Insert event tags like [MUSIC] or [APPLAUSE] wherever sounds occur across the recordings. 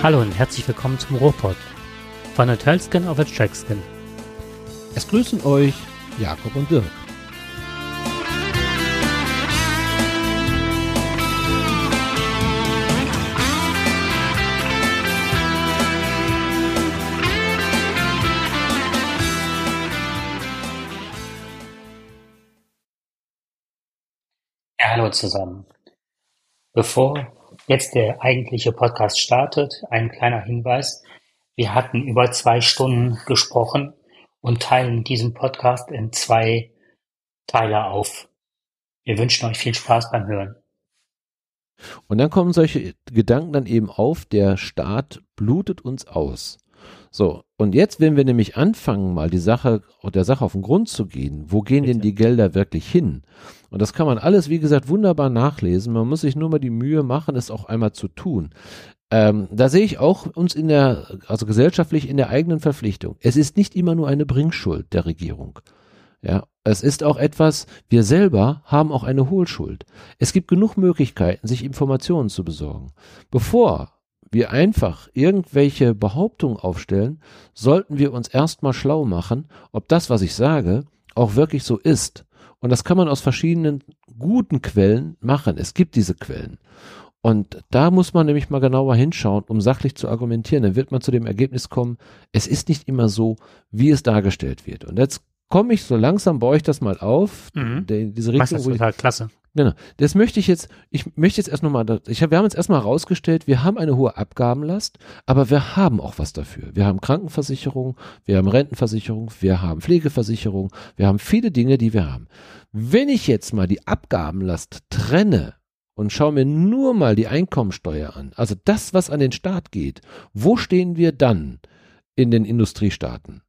Hallo und herzlich willkommen zum Ruhrpott. Von der Tölskin auf der Trackskin. Es grüßen euch Jakob und Dirk. Hallo zusammen. Bevor jetzt der eigentliche Podcast startet, ein kleiner Hinweis. Wir hatten über zwei Stunden gesprochen und teilen diesen Podcast in zwei Teile auf. Wir wünschen euch viel Spaß beim Hören. Und dann kommen solche Gedanken dann eben auf, der Staat blutet uns aus. So, und jetzt, wenn wir nämlich anfangen, mal die Sache, der Sache auf den Grund zu gehen, wo gehen Bitte. denn die Gelder wirklich hin? Und das kann man alles, wie gesagt, wunderbar nachlesen. Man muss sich nur mal die Mühe machen, es auch einmal zu tun. Ähm, da sehe ich auch uns in der, also gesellschaftlich in der eigenen Verpflichtung. Es ist nicht immer nur eine Bringschuld der Regierung. Ja, es ist auch etwas, wir selber haben auch eine Hohlschuld. Es gibt genug Möglichkeiten, sich Informationen zu besorgen. Bevor wir einfach irgendwelche Behauptungen aufstellen, sollten wir uns erstmal schlau machen, ob das, was ich sage, auch wirklich so ist. Und das kann man aus verschiedenen guten Quellen machen. Es gibt diese Quellen. Und da muss man nämlich mal genauer hinschauen, um sachlich zu argumentieren. Dann wird man zu dem Ergebnis kommen, es ist nicht immer so, wie es dargestellt wird. Und jetzt komme ich so langsam, baue ich das mal auf, mhm. diese Richtung. Das ist total klasse. Genau. Das möchte ich jetzt, ich möchte jetzt erst nochmal, ich wir haben jetzt erstmal herausgestellt, wir haben eine hohe Abgabenlast, aber wir haben auch was dafür. Wir haben Krankenversicherung, wir haben Rentenversicherung, wir haben Pflegeversicherung, wir haben viele Dinge, die wir haben. Wenn ich jetzt mal die Abgabenlast trenne und schaue mir nur mal die Einkommensteuer an, also das, was an den Staat geht, wo stehen wir dann in den Industriestaaten?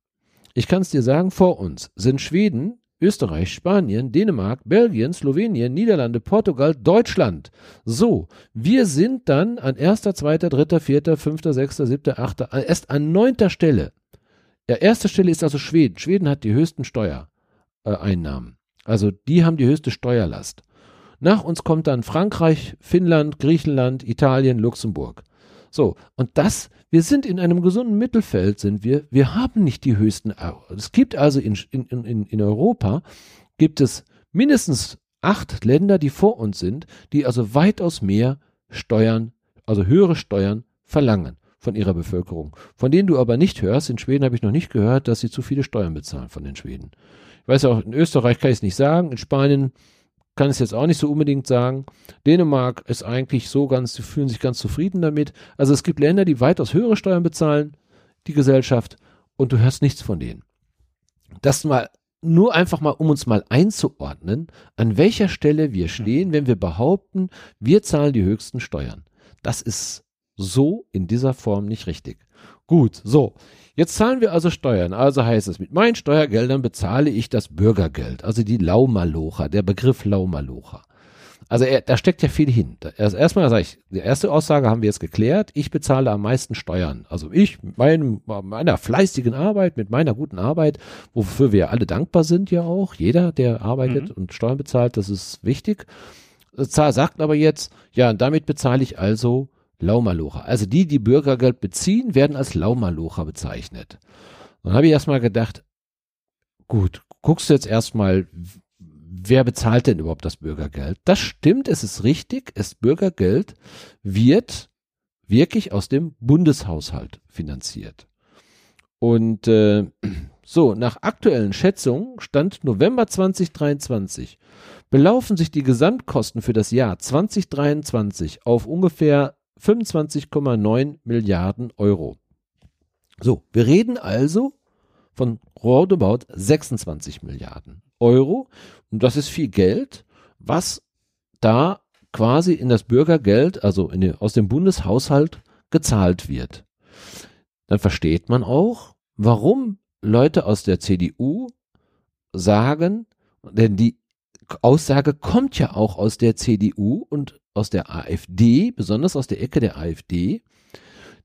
Ich kann es dir sagen, vor uns sind Schweden, Österreich, Spanien, Dänemark, Belgien, Slowenien, Niederlande, Portugal, Deutschland. So, wir sind dann an erster, zweiter, dritter, vierter, fünfter, sechster, siebter, achter, erst an neunter Stelle. Ja, erste Stelle ist also Schweden. Schweden hat die höchsten Steuereinnahmen. Äh, also die haben die höchste Steuerlast. Nach uns kommt dann Frankreich, Finnland, Griechenland, Italien, Luxemburg. So, und das, wir sind in einem gesunden Mittelfeld, sind wir. Wir haben nicht die höchsten. Es gibt also in, in, in, Europa, gibt es mindestens acht Länder, die vor uns sind, die also weitaus mehr Steuern, also höhere Steuern verlangen von ihrer Bevölkerung. Von denen du aber nicht hörst, in Schweden habe ich noch nicht gehört, dass sie zu viele Steuern bezahlen von den Schweden. Ich weiß auch, in Österreich kann ich es nicht sagen, in Spanien kann es jetzt auch nicht so unbedingt sagen. Dänemark ist eigentlich so ganz, sie fühlen sich ganz zufrieden damit. Also es gibt Länder, die weitaus höhere Steuern bezahlen, die Gesellschaft, und du hörst nichts von denen. Das mal nur einfach mal, um uns mal einzuordnen, an welcher Stelle wir stehen, wenn wir behaupten, wir zahlen die höchsten Steuern. Das ist so in dieser Form nicht richtig. Gut, so. Jetzt zahlen wir also Steuern. Also heißt es, mit meinen Steuergeldern bezahle ich das Bürgergeld, also die Laumalocher, der Begriff Laumalocher. Also er, da steckt ja viel hin. Also erstmal sage ich, die erste Aussage haben wir jetzt geklärt, ich bezahle am meisten Steuern. Also ich mit meinem, meiner fleißigen Arbeit, mit meiner guten Arbeit, wofür wir alle dankbar sind ja auch, jeder, der arbeitet mhm. und Steuern bezahlt, das ist wichtig. Sagt aber jetzt, ja, damit bezahle ich also Laumalocher. Also die, die Bürgergeld beziehen, werden als Laumalocher bezeichnet. Dann habe ich erstmal gedacht, gut, guckst du jetzt erstmal, wer bezahlt denn überhaupt das Bürgergeld? Das stimmt, es ist richtig, das Bürgergeld wird wirklich aus dem Bundeshaushalt finanziert. Und äh, [CLEARS THROAT] so, nach aktuellen Schätzungen, Stand November 2023, belaufen sich die Gesamtkosten für das Jahr 2023 auf ungefähr 25,9 Milliarden Euro. So, wir reden also von roundabout 26 Milliarden Euro. Und das ist viel Geld, was da quasi in das Bürgergeld, also die, aus dem Bundeshaushalt gezahlt wird. Dann versteht man auch, warum Leute aus der CDU sagen, denn die Aussage kommt ja auch aus der CDU und aus der AfD, besonders aus der Ecke der AfD,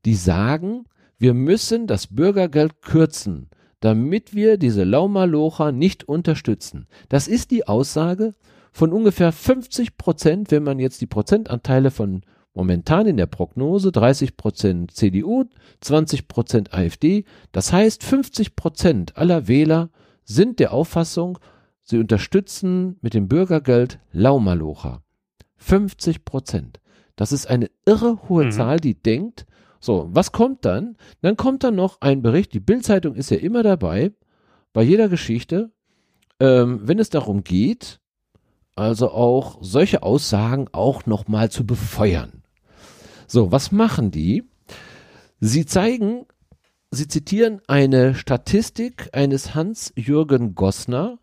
die sagen, wir müssen das Bürgergeld kürzen, damit wir diese Laumalocher nicht unterstützen. Das ist die Aussage von ungefähr 50 Prozent, wenn man jetzt die Prozentanteile von momentan in der Prognose 30 Prozent CDU, 20 Prozent AfD. Das heißt, 50 Prozent aller Wähler sind der Auffassung, sie unterstützen mit dem Bürgergeld Laumalocha. 50 Prozent. Das ist eine irre hohe mhm. Zahl, die denkt, so, was kommt dann? Dann kommt dann noch ein Bericht, die Bildzeitung ist ja immer dabei, bei jeder Geschichte, ähm, wenn es darum geht, also auch solche Aussagen auch nochmal zu befeuern. So, was machen die? Sie zeigen, sie zitieren eine Statistik eines Hans-Jürgen Gossner,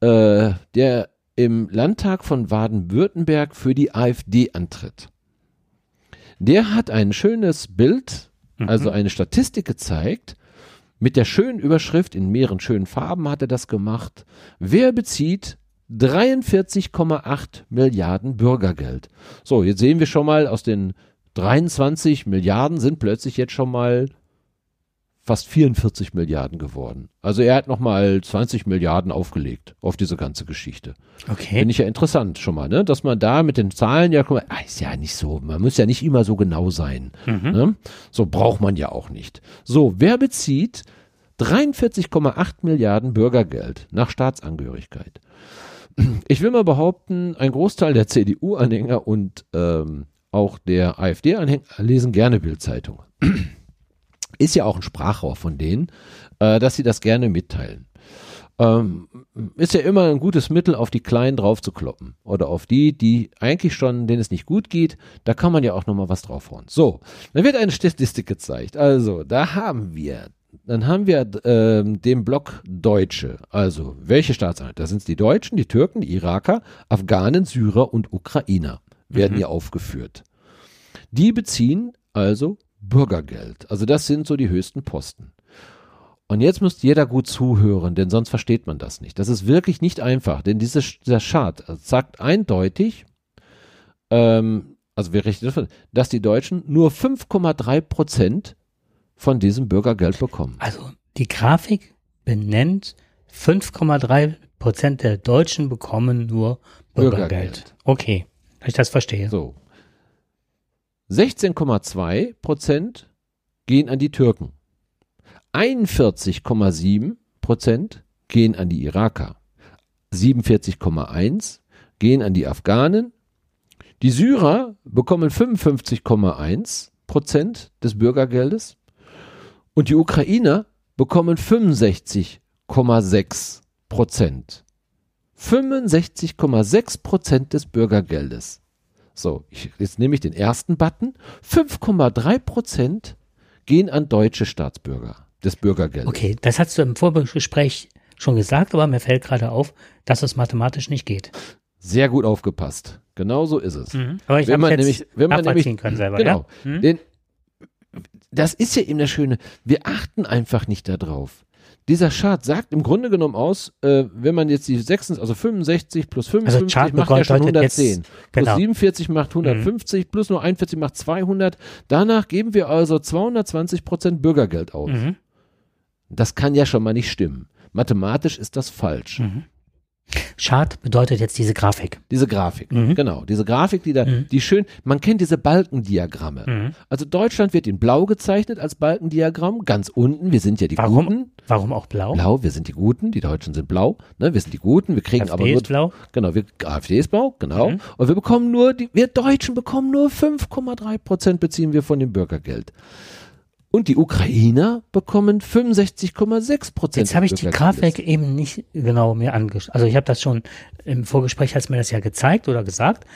äh, der im Landtag von Baden-Württemberg für die AfD antritt. Der hat ein schönes Bild, also mhm. eine Statistik gezeigt, mit der schönen Überschrift, in mehreren schönen Farben hat er das gemacht. Wer bezieht 43,8 Milliarden Bürgergeld? So, jetzt sehen wir schon mal, aus den 23 Milliarden sind plötzlich jetzt schon mal fast 44 Milliarden geworden. Also er hat nochmal 20 Milliarden aufgelegt auf diese ganze Geschichte. Okay. Finde ich ja interessant schon mal, ne? Dass man da mit den Zahlen ja, ah, ist ja nicht so, man muss ja nicht immer so genau sein. Mhm. Ne? So braucht man ja auch nicht. So, wer bezieht 43,8 Milliarden Bürgergeld nach Staatsangehörigkeit? Ich will mal behaupten, ein Großteil der CDU-Anhänger und ähm, auch der AfD-Anhänger lesen gerne Bildzeitung ist ja auch ein Sprachrohr von denen, äh, dass sie das gerne mitteilen. Ähm, ist ja immer ein gutes Mittel, auf die Kleinen drauf zu kloppen. Oder auf die, die eigentlich schon, denen es nicht gut geht, da kann man ja auch nochmal was draufhauen. So, dann wird eine Statistik gezeigt. Also, da haben wir, dann haben wir ähm, den Block Deutsche. Also, welche Staatseinheit? Da sind es die Deutschen, die Türken, die Iraker, Afghanen, Syrer und Ukrainer werden mhm. hier aufgeführt. Die beziehen also Bürgergeld. Also das sind so die höchsten Posten. Und jetzt muss jeder gut zuhören, denn sonst versteht man das nicht. Das ist wirklich nicht einfach, denn diese, dieser Chart sagt eindeutig, ähm, also wir rechnen davon, dass die Deutschen nur 5,3 Prozent von diesem Bürgergeld bekommen. Also die Grafik benennt 5,3 Prozent der Deutschen bekommen nur Bürgergeld. Bürgergeld. Okay, wenn ich das verstehe. So. 16,2 Prozent gehen an die Türken. 41,7 Prozent gehen an die Iraker. 47,1 gehen an die Afghanen. Die Syrer bekommen 55,1 Prozent des Bürgergeldes und die Ukrainer bekommen 65,6 Prozent. 65,6 Prozent des Bürgergeldes. So, ich, jetzt nehme ich den ersten Button. 5,3 Prozent gehen an deutsche Staatsbürger des Bürgergeldes. Okay, das hast du im Vorgespräch schon gesagt, aber mir fällt gerade auf, dass es mathematisch nicht geht. Sehr gut aufgepasst. Genau so ist es. Mhm. Aber ich habe nämlich, wenn man nämlich können selber. Genau. Ja? Mhm. Den, das ist ja eben das Schöne. Wir achten einfach nicht darauf dieser Chart sagt im Grunde genommen aus, äh, wenn man jetzt die 66, also 65 plus 55 also macht ja schon 110. Jetzt, plus genau. 47 macht 150, mhm. plus nur 41 macht 200. Danach geben wir also 220 Prozent Bürgergeld aus. Mhm. Das kann ja schon mal nicht stimmen. Mathematisch ist das falsch. Mhm. Chart bedeutet jetzt diese Grafik. Diese Grafik, mhm. genau. Diese Grafik, die da, mhm. die schön, man kennt diese Balkendiagramme. Mhm. Also Deutschland wird in blau gezeichnet als Balkendiagramm, ganz unten, wir sind ja die warum, Guten. Warum auch blau? Blau, wir sind die Guten, die Deutschen sind blau, ne, wir sind die Guten, wir kriegen AfD aber nur. Ist blau. Genau, wir, AfD ist blau, genau. Mhm. Und wir bekommen nur, die, wir Deutschen bekommen nur 5,3 Prozent beziehen wir von dem Bürgergeld. Und die Ukrainer bekommen 65,6 Prozent. Jetzt habe ich die Grafik eben nicht genau mir angeschaut. Also ich habe das schon im Vorgespräch, hast mir das ja gezeigt oder gesagt.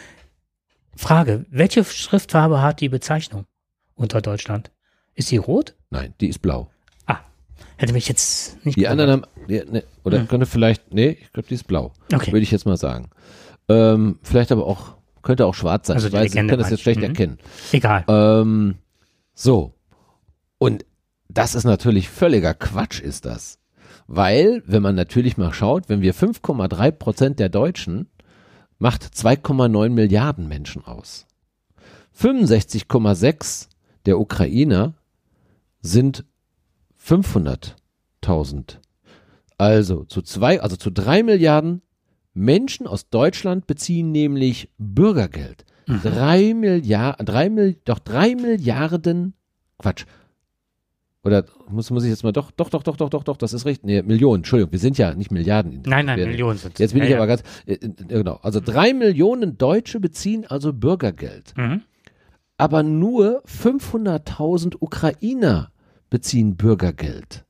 Frage, welche Schriftfarbe hat die Bezeichnung unter Deutschland? Ist sie rot? Nein, die ist blau. Ah, hätte mich jetzt nicht Die anderen haben, ja, ne, oder hm. könnte vielleicht, nee, ich glaube, die ist blau. Okay. Würde ich jetzt mal sagen. Ähm, vielleicht aber auch, könnte auch schwarz sein. Also ich weiß, ich kann das jetzt schlecht mhm. erkennen. Egal. Ähm, so, und das ist natürlich völliger Quatsch, ist das. Weil, wenn man natürlich mal schaut, wenn wir 5,3 Prozent der Deutschen macht 2,9 Milliarden Menschen aus. 65,6 der Ukrainer sind 500.000. Also zu zwei, also zu drei Milliarden Menschen aus Deutschland beziehen nämlich Bürgergeld. drei Milliarden, drei Mil, doch drei Milliarden, Quatsch. Oder muss, muss ich jetzt mal doch, doch, doch, doch, doch, doch, doch, das ist recht. Nee, Millionen, Entschuldigung, wir sind ja nicht Milliarden. Nein, nein, wir, Millionen sind Jetzt bin ja, ich ja. aber ganz, äh, äh, genau. Also drei Millionen Deutsche beziehen also Bürgergeld. Mhm. Aber nur 500.000 Ukrainer beziehen Bürgergeld.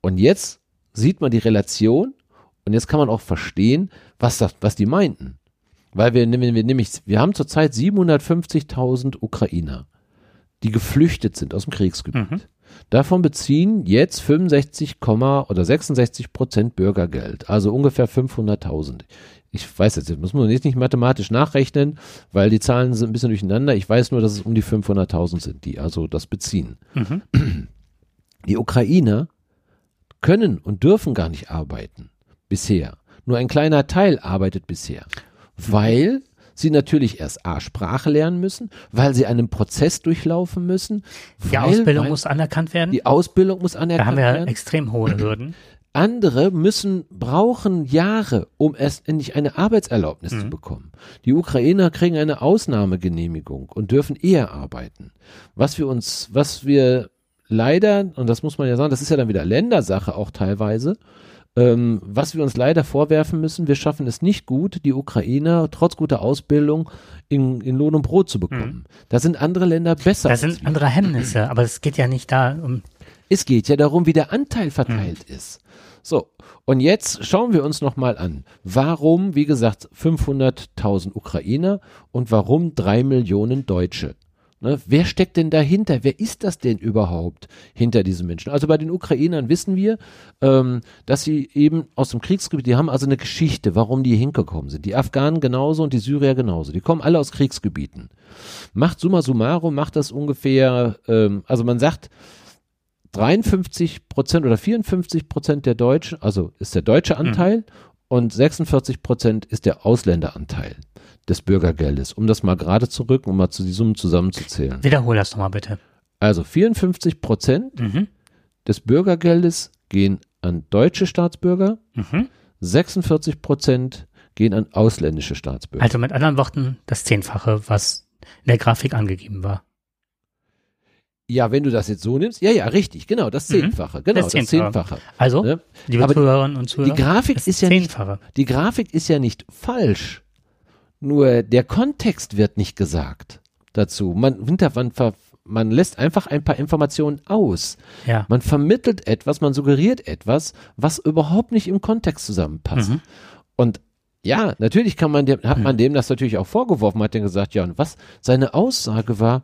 Und jetzt sieht man die Relation und jetzt kann man auch verstehen, was, das, was die meinten. Weil wir, wir, wir nämlich, wir haben zurzeit 750.000 Ukrainer, die geflüchtet sind aus dem Kriegsgebiet. Mhm. Davon beziehen jetzt 65, oder 66 Prozent Bürgergeld, also ungefähr 500.000. Ich weiß jetzt, das muss man jetzt nicht mathematisch nachrechnen, weil die Zahlen sind ein bisschen durcheinander. Ich weiß nur, dass es um die 500.000 sind, die also das beziehen. Mhm. [CLEARS THROAT] Die Ukrainer können und dürfen gar nicht arbeiten bisher. Nur ein kleiner Teil arbeitet bisher, weil sie natürlich erst A, Sprache lernen müssen, weil sie einen Prozess durchlaufen müssen. Die weil, Ausbildung weil muss anerkannt werden. die Ausbildung muss da anerkannt haben wir werden. extrem hohe [CLEARS THROAT] Hürden. Andere müssen, brauchen Jahre, um erst endlich eine Arbeitserlaubnis Mhm. zu bekommen. Die Ukrainer kriegen eine Ausnahmegenehmigung und dürfen eher arbeiten. Was wir uns, was wir leider, und das muss man ja sagen, das ist ja dann wieder Ländersache auch teilweise, ähm, was wir uns leider vorwerfen müssen, wir schaffen es nicht gut, die Ukrainer trotz guter Ausbildung in, in Lohn und Brot zu bekommen. Da sind andere Länder besser. Als sind andere Hemmnisse, aber es geht ja nicht da um. es geht ja darum, wie der Anteil verteilt ist. So, und jetzt schauen wir uns nochmal an, warum, wie gesagt, 500.000 Ukrainer und warum drei Millionen Deutsche. Ne, wer steckt denn dahinter? Wer ist das denn überhaupt hinter diesen Menschen? Also bei den Ukrainern wissen wir, ähm, dass sie eben aus dem Kriegsgebiet, die haben also eine Geschichte, warum die hingekommen sind. Die Afghanen genauso und die Syrier genauso. Die kommen alle aus Kriegsgebieten. Macht summa summarum, macht das ungefähr, ähm, also man sagt, 53 Prozent oder 54 Prozent der Deutschen, also ist der deutsche Anteil und 46 Prozent ist der Ausländeranteil des Bürgergeldes, um das mal gerade zu rücken, um mal zu die Summen zusammenzuzählen. Wiederhol das nochmal bitte. Also 54 Prozent Mhm. des Bürgergeldes gehen an deutsche Staatsbürger, Mhm. 46 Prozent gehen an ausländische Staatsbürger. Also mit anderen Worten, das Zehnfache, was in der Grafik angegeben war. ja, wenn du das jetzt so nimmst, ja, ja, richtig, genau, das Mhm. Zehnfache, genau, Das das Zehnfache. Zehnfache. Also, Ne? liebe Aber Zuhörerinnen und Zuhörer, Die Grafik ist ja nicht Zehnfache. Die Grafik ist ja nicht falsch, nur der Kontext wird nicht gesagt dazu. Man, hinter, man, ver, man lässt einfach ein paar Informationen aus. Ja. Man vermittelt etwas, man suggeriert etwas, was überhaupt nicht im Kontext zusammenpasst. Mhm. Und ja, natürlich kann man dem, hat man dem das natürlich auch vorgeworfen, hat dann gesagt, ja, und was seine Aussage war,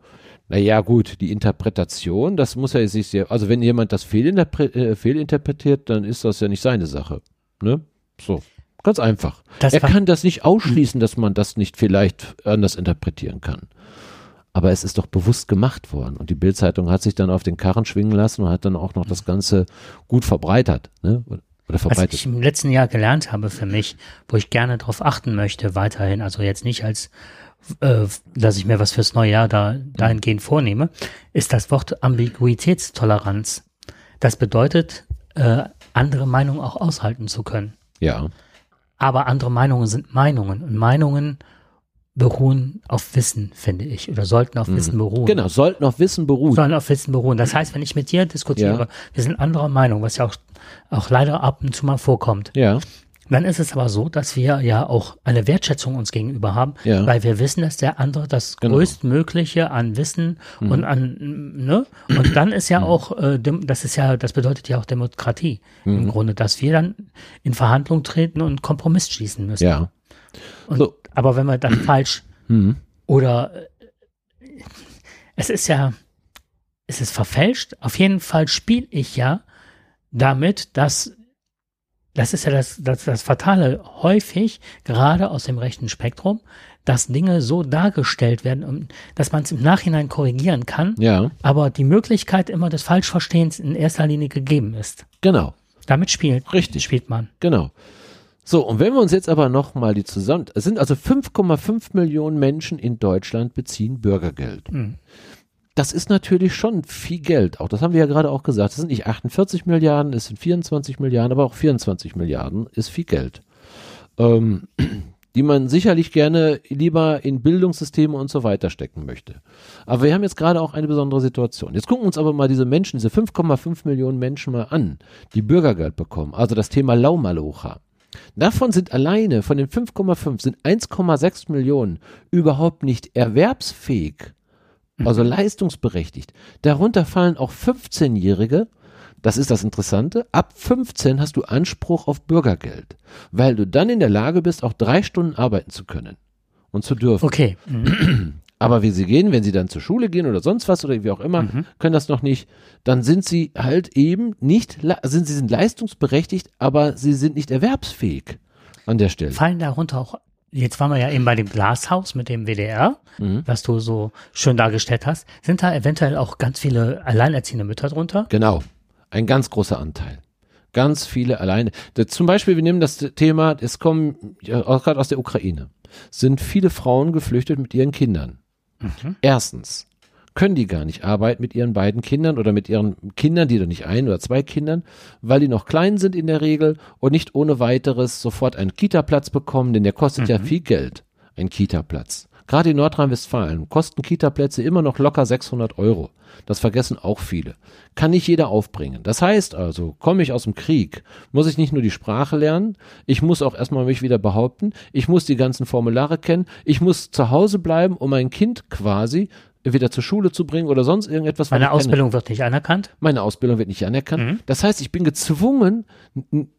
na ja, gut, die Interpretation, das muss er sich sehr, also wenn jemand das fehlinterpre- äh, fehlinterpretiert, dann ist das ja nicht seine Sache. Ne? So. Ganz einfach. Das er kann das nicht ausschließen, dass man das nicht vielleicht anders interpretieren kann. Aber es ist doch bewusst gemacht worden. Und die Bildzeitung hat sich dann auf den Karren schwingen lassen und hat dann auch noch das Ganze gut verbreitert. Ne? Oder Was verbreitet. ich im letzten Jahr gelernt habe für mich, wo ich gerne darauf achten möchte, weiterhin, also jetzt nicht als, äh, dass ich mir was fürs neue Jahr da, dahingehend vornehme, ist das Wort Ambiguitätstoleranz. Das bedeutet, äh, andere Meinungen auch aushalten zu können. ja. Aber andere Meinungen sind Meinungen und Meinungen beruhen auf Wissen, finde ich, oder sollten auf Wissen beruhen. Genau, sollten auf Wissen beruhen. Sollen auf Wissen beruhen. Das heißt, wenn ich mit dir diskutiere, Ja. wir sind anderer Meinung, was ja auch, auch leider ab und zu mal vorkommt, Ja, dann ist es aber so, dass wir ja auch eine Wertschätzung uns gegenüber haben, Ja. weil wir wissen, dass der andere das Genau. Mhm. größtmögliche an Wissen und an, ne? Und dann ist ja auch, äh, das ist ja, das bedeutet ja auch Demokratie Mhm. im Grunde, dass wir dann in Verhandlung treten und Kompromiss schließen müssen. ja. Und, So. Aber wenn wir dann [CLEARS THROAT] falsch Mhm. oder äh, es ist ja, es ist verfälscht. Auf jeden Fall spiele ich ja damit, dass das ist ja das, das, das Fatale häufig, gerade aus dem rechten Spektrum, dass Dinge so dargestellt werden, dass man es im Nachhinein korrigieren kann, Ja, aber die Möglichkeit immer des Falschverstehens in erster Linie gegeben ist. genau, Damit spielt, Richtig. spielt man. genau. So, und wenn wir uns jetzt aber nochmal die zusammen, es sind also 5,5 Millionen Menschen in Deutschland beziehen Bürgergeld. Mhm. Das ist natürlich schon viel Geld. Auch das haben wir ja gerade auch gesagt. Es sind nicht 48 Milliarden, es sind 24 Milliarden, aber auch 24 Milliarden ist viel Geld. Ähm, [CLEARS THROAT] die man sicherlich gerne lieber in Bildungssysteme und so weiter stecken möchte. Aber wir haben jetzt gerade auch eine besondere Situation. Jetzt gucken wir uns aber mal diese Menschen, diese 5,5 Millionen Menschen mal an, die Bürgergeld bekommen. Also das Thema Laumalocha. Davon sind alleine, von den 5,5 sind 1,6 Millionen überhaupt nicht erwerbsfähig, also leistungsberechtigt. Darunter fallen auch 15-Jährige, das ist das Interessante, ab 15 hast du Anspruch auf Bürgergeld, weil du dann in der Lage bist, auch drei Stunden arbeiten zu können und zu dürfen. Okay. [CLEARS THROAT] Aber wie sie gehen, wenn sie dann zur Schule gehen oder sonst was oder wie auch immer, Mhm. können das noch nicht, dann sind sie halt eben nicht, sind sie sind leistungsberechtigt, aber sie sind nicht erwerbsfähig an der Stelle. Fallen darunter auch, jetzt waren wir ja eben bei dem Glashaus mit dem WDR, Mhm. was du so schön dargestellt hast. Sind da eventuell auch ganz viele alleinerziehende Mütter drunter? Genau. Ein ganz großer Anteil. Ganz viele alleine. Da, zum Beispiel, wir nehmen das Thema, es kommen, auch gerade aus der Ukraine, sind viele Frauen geflüchtet mit ihren Kindern. Erstens können die gar nicht arbeiten mit ihren beiden Kindern oder mit ihren Kindern, die doch nicht ein oder zwei Kindern, weil die noch klein sind in der Regel und nicht ohne weiteres sofort einen Kita-Platz bekommen, denn der kostet ja viel Geld, ein Kita-Platz. Gerade in Nordrhein-Westfalen kosten Kita-Plätze immer noch locker 600 Euro. Das vergessen auch viele. Kann nicht jeder aufbringen. Das heißt also, komme ich aus dem Krieg, muss ich nicht nur die Sprache lernen, ich muss auch erstmal mich wieder behaupten, ich muss die ganzen Formulare kennen, ich muss zu Hause bleiben, um mein Kind quasi wieder zur Schule zu bringen oder sonst irgendetwas. was Meine. Ausbildung wird nicht anerkannt. Meine Ausbildung wird nicht anerkannt. Mhm. Das heißt, ich bin gezwungen,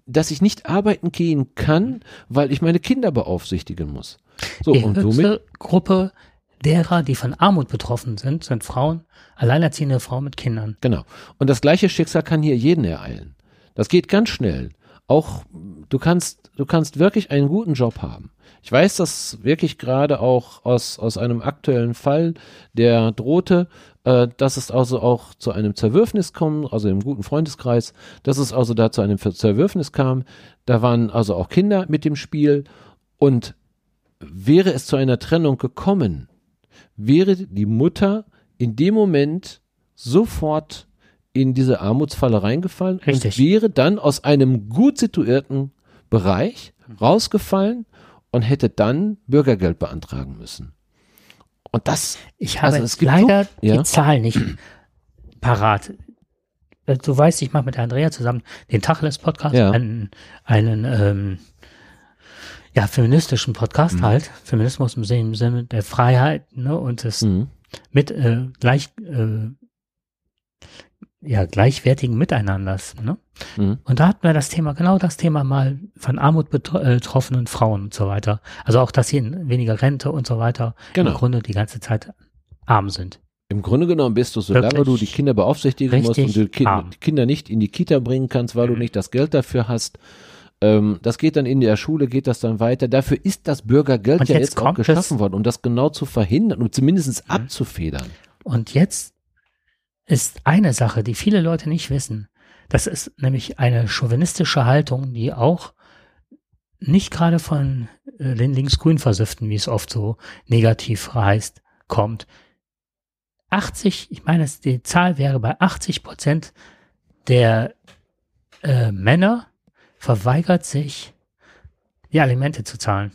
dass ich nicht arbeiten gehen kann, weil ich meine Kinder beaufsichtigen muss. So, Die und somit, Gruppe derer, die von Armut betroffen sind, sind Frauen, alleinerziehende Frauen mit Kindern. genau. Und das gleiche Schicksal kann hier jeden ereilen. Das geht ganz schnell. Auch, du kannst, du kannst wirklich einen guten Job haben. Ich weiß das wirklich gerade auch aus, aus einem aktuellen Fall, der drohte, äh, dass es also auch zu einem Zerwürfnis kommt, also im guten Freundeskreis, dass es also da zu einem Zerwürfnis kam. Da waren also auch Kinder mit dem Spiel und wäre es zu einer Trennung gekommen, wäre die Mutter in dem Moment sofort in diese Armutsfalle reingefallen Richtig. und wäre dann aus einem gut situierten Bereich rausgefallen und hätte dann Bürgergeld beantragen müssen. Und das, Ich habe Also es leider so- ja. die Zahl nicht parat. Äh, Du weißt, ich mache mit Andrea zusammen den Tacheles-Podcast, Ja. einen, einen ähm, ja, feministischen Podcast Mhm. halt. Feminismus im Sinne- im Sinne der Freiheit ne, und des Mhm. mit äh, gleich äh, ja, gleichwertigen Miteinanders. Ne? Mhm. Und da hatten wir das Thema, genau das Thema mal von Armut äh, betroffenen Frauen und so weiter. Also auch, dass sie in weniger Rente und so weiter Genau. im Grunde die ganze Zeit arm sind. Im Grunde genommen bist du, solange Wirklich du die Kinder beaufsichtigen musst und du Ki arm. die Kinder nicht in die Kita bringen kannst, weil du Mhm. nicht das Geld dafür hast. Ähm, das geht dann in der Schule, geht das dann weiter. Dafür ist das Bürgergeld Und ja jetzt jetzt auch geschaffen worden, um das genau zu verhindern, um zumindest Mhm. abzufedern. Und jetzt ist eine Sache, die viele Leute nicht wissen. Das ist nämlich eine chauvinistische Haltung, die auch nicht gerade von äh, den linksgrün Versifften, wie es oft so negativ heißt, kommt. 80, ich meine, die Zahl wäre bei 80 Prozent der äh, Männer verweigert sich, die Alimente zu zahlen.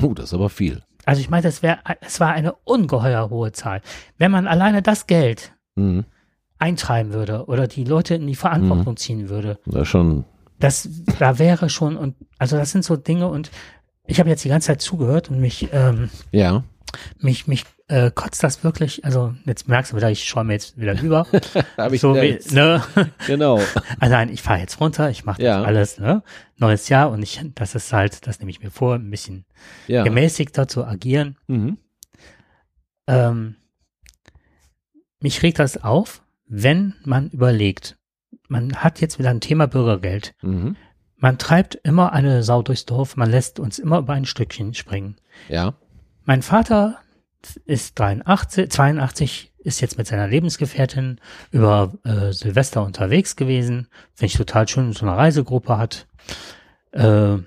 Oh, das ist aber viel. Also ich meine, das wäre, es war eine ungeheuer hohe Zahl. Wenn man alleine das Geld Mhm. eintreiben würde oder die Leute in die Verantwortung ziehen würde, Das schon, das, da wäre schon, und also das sind so Dinge und ich habe jetzt die ganze Zeit zugehört und mich, ähm, ja. mich, mich äh, kotzt das wirklich, also jetzt merkst du wieder, ich schäume jetzt wieder [LAUGHS] über. Hab ich so wie, ne? Genau. [LAUGHS] Ah, Nein, ich fahre jetzt runter, ich mache Ja. das alles, ne? Neues Jahr und ich, das ist halt, das nehme ich mir vor, ein bisschen Ja. gemäßigter zu agieren. Mhm. ähm, mich regt das auf, wenn man überlegt, man hat jetzt wieder ein Thema Bürgergeld. Mhm. Man treibt immer eine Sau durchs Dorf, man lässt uns immer über ein Stückchen springen. Ja. Mein Vater ist 83, 82, ist jetzt mit seiner Lebensgefährtin über äh, Silvester unterwegs gewesen. Finde ich total schön, so eine Reisegruppe hat. Äh,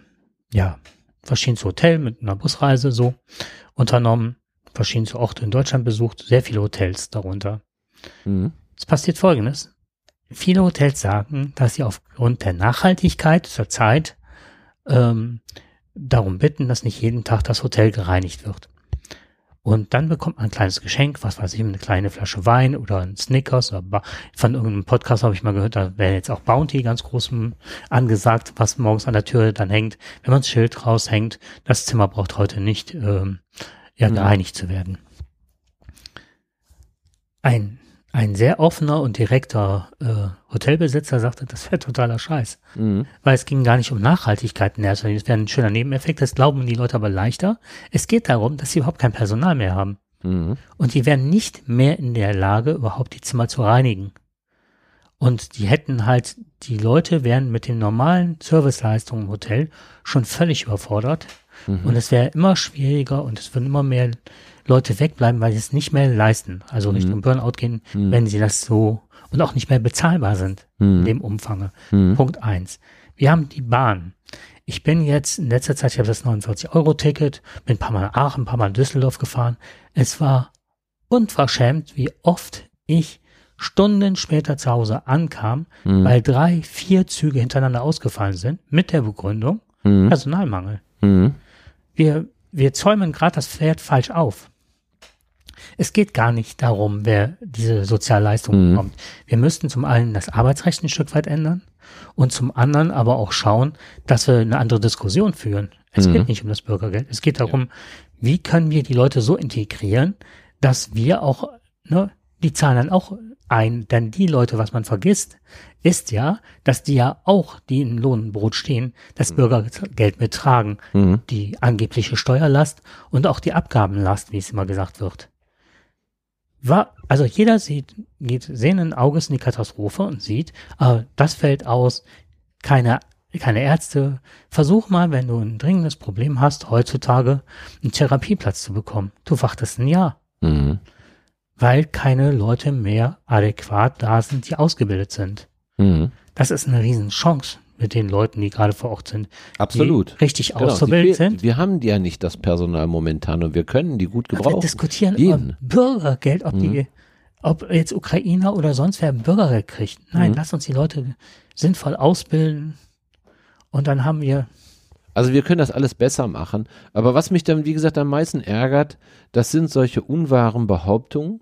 ja, verschiedenste Hotel mit einer Busreise so unternommen, verschiedenste Orte in Deutschland besucht, sehr viele Hotels darunter. Mhm. Es passiert Folgendes. Viele Hotels sagen, dass sie aufgrund der Nachhaltigkeit zur Zeit ähm, darum bitten, dass nicht jeden Tag das Hotel gereinigt wird. Und dann bekommt man ein kleines Geschenk, was weiß ich, eine kleine Flasche Wein oder ein Snickers. Oder von irgendeinem Podcast habe ich mal gehört, da wäre jetzt auch Bounty ganz groß angesagt, was morgens an der Tür dann hängt. Wenn man das Schild raushängt, das Zimmer braucht heute nicht ähm, ja, gereinigt zu werden. Ein ein sehr offener und direkter äh, Hotelbesitzer sagte, das wäre totaler Scheiß. Mhm. Weil es ging gar nicht um Nachhaltigkeit in erster Linie. Das wäre ein schöner Nebeneffekt, das glauben die Leute aber leichter. Es geht darum, dass sie überhaupt kein Personal mehr haben. Mhm. Und die wären nicht mehr in der Lage, überhaupt die Zimmer zu reinigen. Und die hätten halt, die Leute wären mit den normalen Serviceleistungen im Hotel schon völlig überfordert. Mhm. Und es wäre immer schwieriger und es würden immer mehr Leute wegbleiben, weil sie es nicht mehr leisten. Also Richtung mhm. Burnout gehen, mhm. wenn sie das so und auch nicht mehr bezahlbar sind mhm. in dem Umfange. Mhm. Punkt eins. Wir haben die Bahn. Ich bin jetzt in letzter Zeit, ich habe das 49-Euro-Ticket, bin ein paar Mal in Aachen, ein paar Mal in Düsseldorf gefahren. Es war unverschämt, wie oft ich Stunden später zu Hause ankam, mhm. weil drei, vier Züge hintereinander ausgefallen sind, mit der Begründung mhm. Personalmangel. Mhm. Wir, wir zäumen gerade das Pferd falsch auf. Es geht gar nicht darum, wer diese Sozialleistung mhm. bekommt. Wir müssten zum einen das Arbeitsrecht ein Stück weit ändern und zum anderen aber auch schauen, dass wir eine andere Diskussion führen. Es mhm. geht nicht um das Bürgergeld. Es geht darum, ja. wie können wir die Leute so integrieren, dass wir auch, ne, die zahlen dann auch ein, denn die Leute, was man vergisst, ist ja, dass die ja auch, die in Lohnbrot stehen, das mhm. Bürgergeld mittragen, mhm. die angebliche Steuerlast und auch die Abgabenlast, wie es immer gesagt wird war, also jeder sieht, geht sehenden Auges in die Katastrophe und sieht, äh, das fällt aus, keine, keine Ärzte. Versuch mal, wenn du ein dringendes Problem hast, heutzutage einen Therapieplatz zu bekommen. Du wartest ein Jahr. Mhm. Weil keine Leute mehr adäquat da sind, die ausgebildet sind. Mhm. Das ist eine Riesenchance mit den Leuten, die gerade vor Ort sind. Absolut. Richtig genau, auszubilden sind. Wir haben ja nicht das Personal momentan und wir können die gut gebrauchen. Wir diskutieren über Bürgergeld, ob mhm. die, ob jetzt Ukrainer oder sonst wer Bürgergeld kriegt. Nein, mhm. lass uns die Leute sinnvoll ausbilden und dann haben wir also wir können das alles besser machen. Aber was mich dann, wie gesagt, am meisten ärgert, das sind solche unwahren Behauptungen,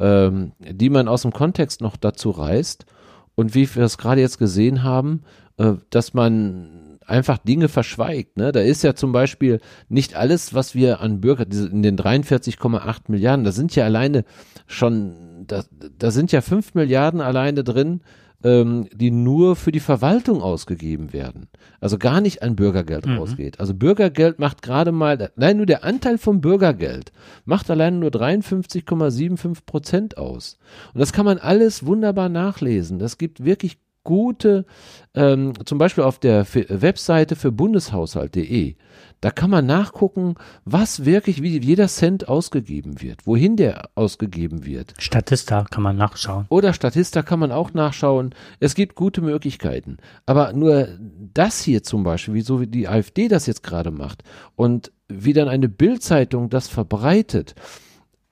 ähm, die man aus dem Kontext noch dazu reißt. Und wie wir es gerade jetzt gesehen haben, äh, dass man einfach Dinge verschweigt. Ne? Da ist ja zum Beispiel nicht alles, was wir an Bürger, in den 43,8 Milliarden, da sind ja alleine schon, da, da sind ja 5 Milliarden alleine drin, ähm, die nur für die Verwaltung ausgegeben werden. Also gar nicht an Bürgergeld mhm. rausgeht. Also Bürgergeld macht gerade mal, allein nur der Anteil vom Bürgergeld macht alleine nur 53,75 Prozent aus. Und das kann man alles wunderbar nachlesen. Das gibt wirklich gute, ähm, zum Beispiel auf der Webseite für bundeshaushalt.de, da kann man nachgucken, was wirklich, wie jeder Cent ausgegeben wird, wohin der ausgegeben wird. Statista kann man nachschauen. Oder Statista kann man auch nachschauen. Es gibt gute Möglichkeiten. Aber nur das hier zum Beispiel, wie so wie die AfD das jetzt gerade macht und wie dann eine Bildzeitung das verbreitet,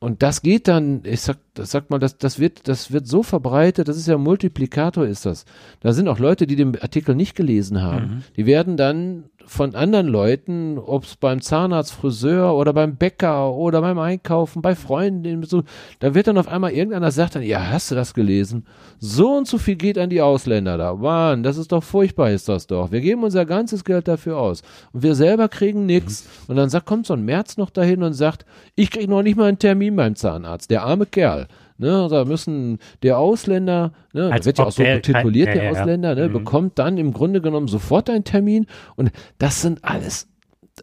und das geht dann, ich sag, das sag mal, das, das wird, das wird so verbreitet, das ist ja Multiplikator, ist das. Da sind auch Leute, die den Artikel nicht gelesen haben. Mhm. Die werden dann von anderen Leuten, ob es beim Zahnarzt, Friseur oder beim Bäcker oder beim Einkaufen, bei Freunden, so, da wird dann auf einmal irgendeiner sagt dann, ja, hast du das gelesen? So und so viel geht an die Ausländer da. Mann, das ist doch furchtbar, ist das doch. Wir geben unser ganzes Geld dafür aus. Und wir selber kriegen nichts. Und dann sagt, kommt so ein März noch dahin und sagt, ich kriege noch nicht mal einen Termin beim Zahnarzt. Der arme Kerl. Ne, da müssen der Ausländer, ne, Als wird ja auch so tituliert, der, der Ausländer, ne, mhm. bekommt dann im Grunde genommen sofort einen Termin. Und das sind alles,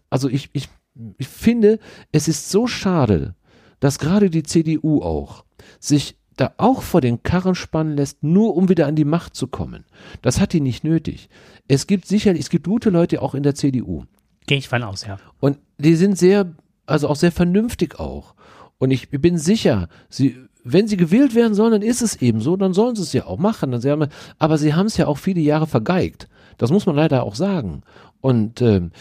also ich, ich, ich finde, es ist so schade, dass gerade die CDU auch sich da auch vor den Karren spannen lässt, nur um wieder an die Macht zu kommen. Das hat die nicht nötig. Es gibt sicherlich, es gibt gute Leute auch in der CDU. Gehe ich von aus, ja. Und die sind sehr, also auch sehr vernünftig auch. Und ich bin sicher, sie wenn sie gewählt werden sollen, dann ist es eben so, dann sollen sie es ja auch machen. aber sie haben es ja auch viele Jahre vergeigt. Das muss man leider auch sagen. Und ähm,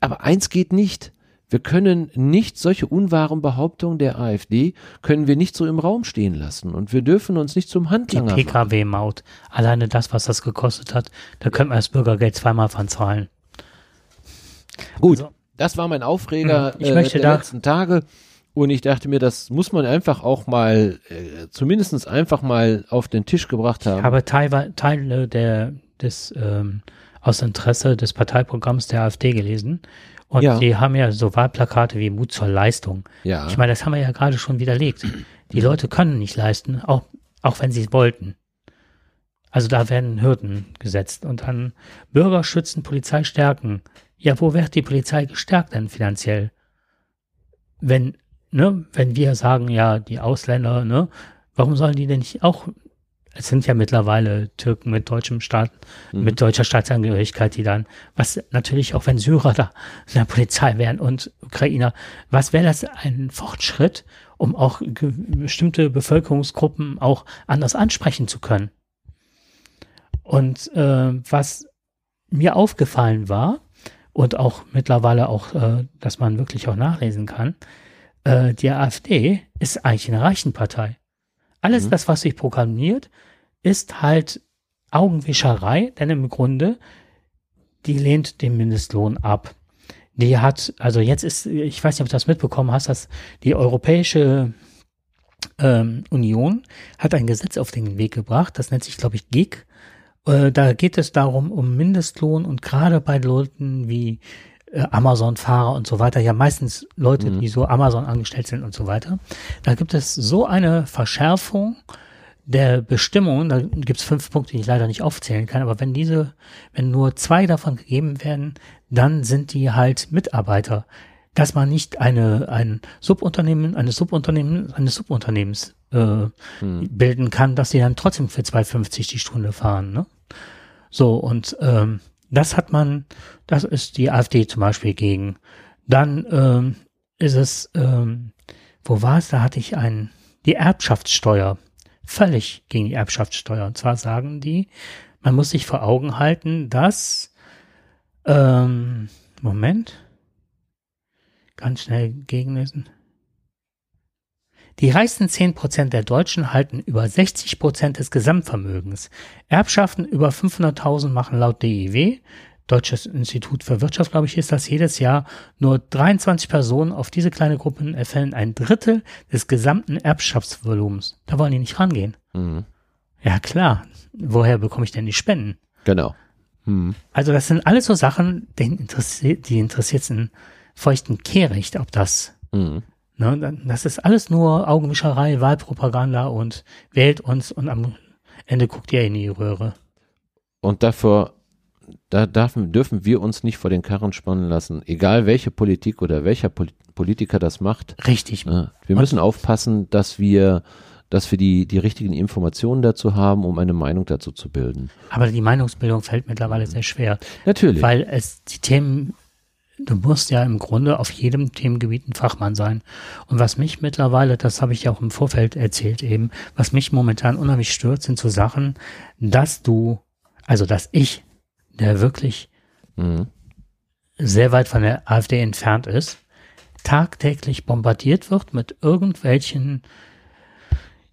aber eins geht nicht. Wir können nicht solche unwahren Behauptungen der AfD können wir nicht so im Raum stehen lassen und wir dürfen uns nicht zum Handlanger Die PKW-Maut, alleine das, was das gekostet hat, da könnte man das Bürgergeld zweimal von zahlen. Gut, also, das war mein Aufreger ich äh, möchte der da, letzten Tage. Und ich dachte mir, das muss man einfach auch mal, äh, zumindest einfach mal auf den Tisch gebracht haben. Ich habe Teile, Teile der, des, ähm, aus Interesse des Parteiprogramms der AfD gelesen. Und ja. die haben ja so Wahlplakate wie Mut zur Leistung. Ja. Ich meine, das haben wir ja gerade schon widerlegt. Die Leute können nicht leisten, auch, auch wenn sie es wollten. Also da werden Hürden gesetzt und dann Bürger schützen, Polizei stärken. Ja, wo wird die Polizei gestärkt denn finanziell? Wenn, ne, wenn wir sagen, ja, die Ausländer, ne, warum sollen die denn nicht auch es sind ja mittlerweile Türken mit deutschem Staat, mhm. mit deutscher Staatsangehörigkeit, die dann, was natürlich auch wenn Syrer da in der Polizei wären und Ukrainer, was wäre das ein Fortschritt, um auch bestimmte Bevölkerungsgruppen auch anders ansprechen zu können? Und äh, was mir aufgefallen war und auch mittlerweile auch, äh, dass man wirklich auch nachlesen kann, äh, die AfD ist eigentlich eine Reichenpartei. Alles mhm. das, was sich programmiert, ist halt Augenwischerei, denn im Grunde, die lehnt den Mindestlohn ab. Die hat, also jetzt ist, ich weiß nicht, ob du das mitbekommen hast, dass die Europäische ähm, Union hat ein Gesetz auf den Weg gebracht, das nennt sich, glaube ich, GIG. Äh, da geht es darum, um Mindestlohn und gerade bei Leuten wie äh, Amazon-Fahrer und so weiter, ja meistens Leute, mhm. die so Amazon angestellt sind und so weiter. Da gibt es so eine Verschärfung der Bestimmungen, da gibt es fünf Punkte, die ich leider nicht aufzählen kann, aber wenn diese, wenn nur zwei davon gegeben werden, dann sind die halt Mitarbeiter. Dass man nicht eine, ein Subunternehmen, eine Subunternehmen, eines Subunternehmens äh, hm. bilden kann, dass die dann trotzdem für 2,50 die Stunde fahren. Ne? So, und ähm, das hat man, das ist die AfD zum Beispiel gegen. Dann ähm, ist es, ähm, wo war es? Da hatte ich ein, die Erbschaftssteuer. Völlig gegen die Erbschaftssteuer. Und zwar sagen die, man muss sich vor Augen halten, dass, ähm, Moment, ganz schnell gegenlesen. Die reichsten 10% der Deutschen halten über 60% des Gesamtvermögens. Erbschaften über 500.000 machen laut DIW, Deutsches Institut für Wirtschaft, glaube ich, ist das jedes Jahr nur 23 Personen auf diese kleine Gruppen erfällen ein Drittel des gesamten Erbschaftsvolumens. Da wollen die nicht rangehen. Mhm. Ja, klar. Woher bekomme ich denn die Spenden? Genau. Mhm. Also das sind alles so Sachen, die interessiert, die interessiert einen feuchten Kehricht, ob das mhm. Ne, das ist alles nur Augenwischerei, Wahlpropaganda und wählt uns und am Ende guckt ihr in die Röhre. Und dafür, da darf, dürfen wir uns nicht vor den Karren spannen lassen, egal welche Politik oder welcher Politiker das macht. Richtig. Ne, wir müssen und aufpassen, dass wir dass wir die, die richtigen Informationen dazu haben, um eine Meinung dazu zu bilden. Aber die Meinungsbildung fällt mittlerweile sehr schwer. Natürlich. Weil es die Themen du musst ja im Grunde auf jedem Themengebiet ein Fachmann sein. Und was mich mittlerweile, das habe ich ja auch im Vorfeld erzählt eben, was mich momentan unheimlich stört, sind so Sachen, dass du, also dass ich, der wirklich mhm. sehr weit von der AfD entfernt ist, tagtäglich bombardiert wird mit irgendwelchen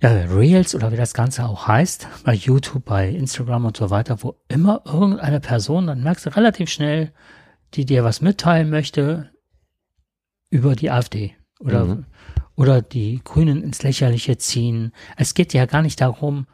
ja, Reels oder wie das Ganze auch heißt, bei YouTube, bei Instagram und so weiter, wo immer irgendeine Person, dann merkst du relativ schnell, die dir was mitteilen möchte über die AfD oder, mhm. oder die Grünen ins Lächerliche ziehen. Es geht ja gar nicht darum,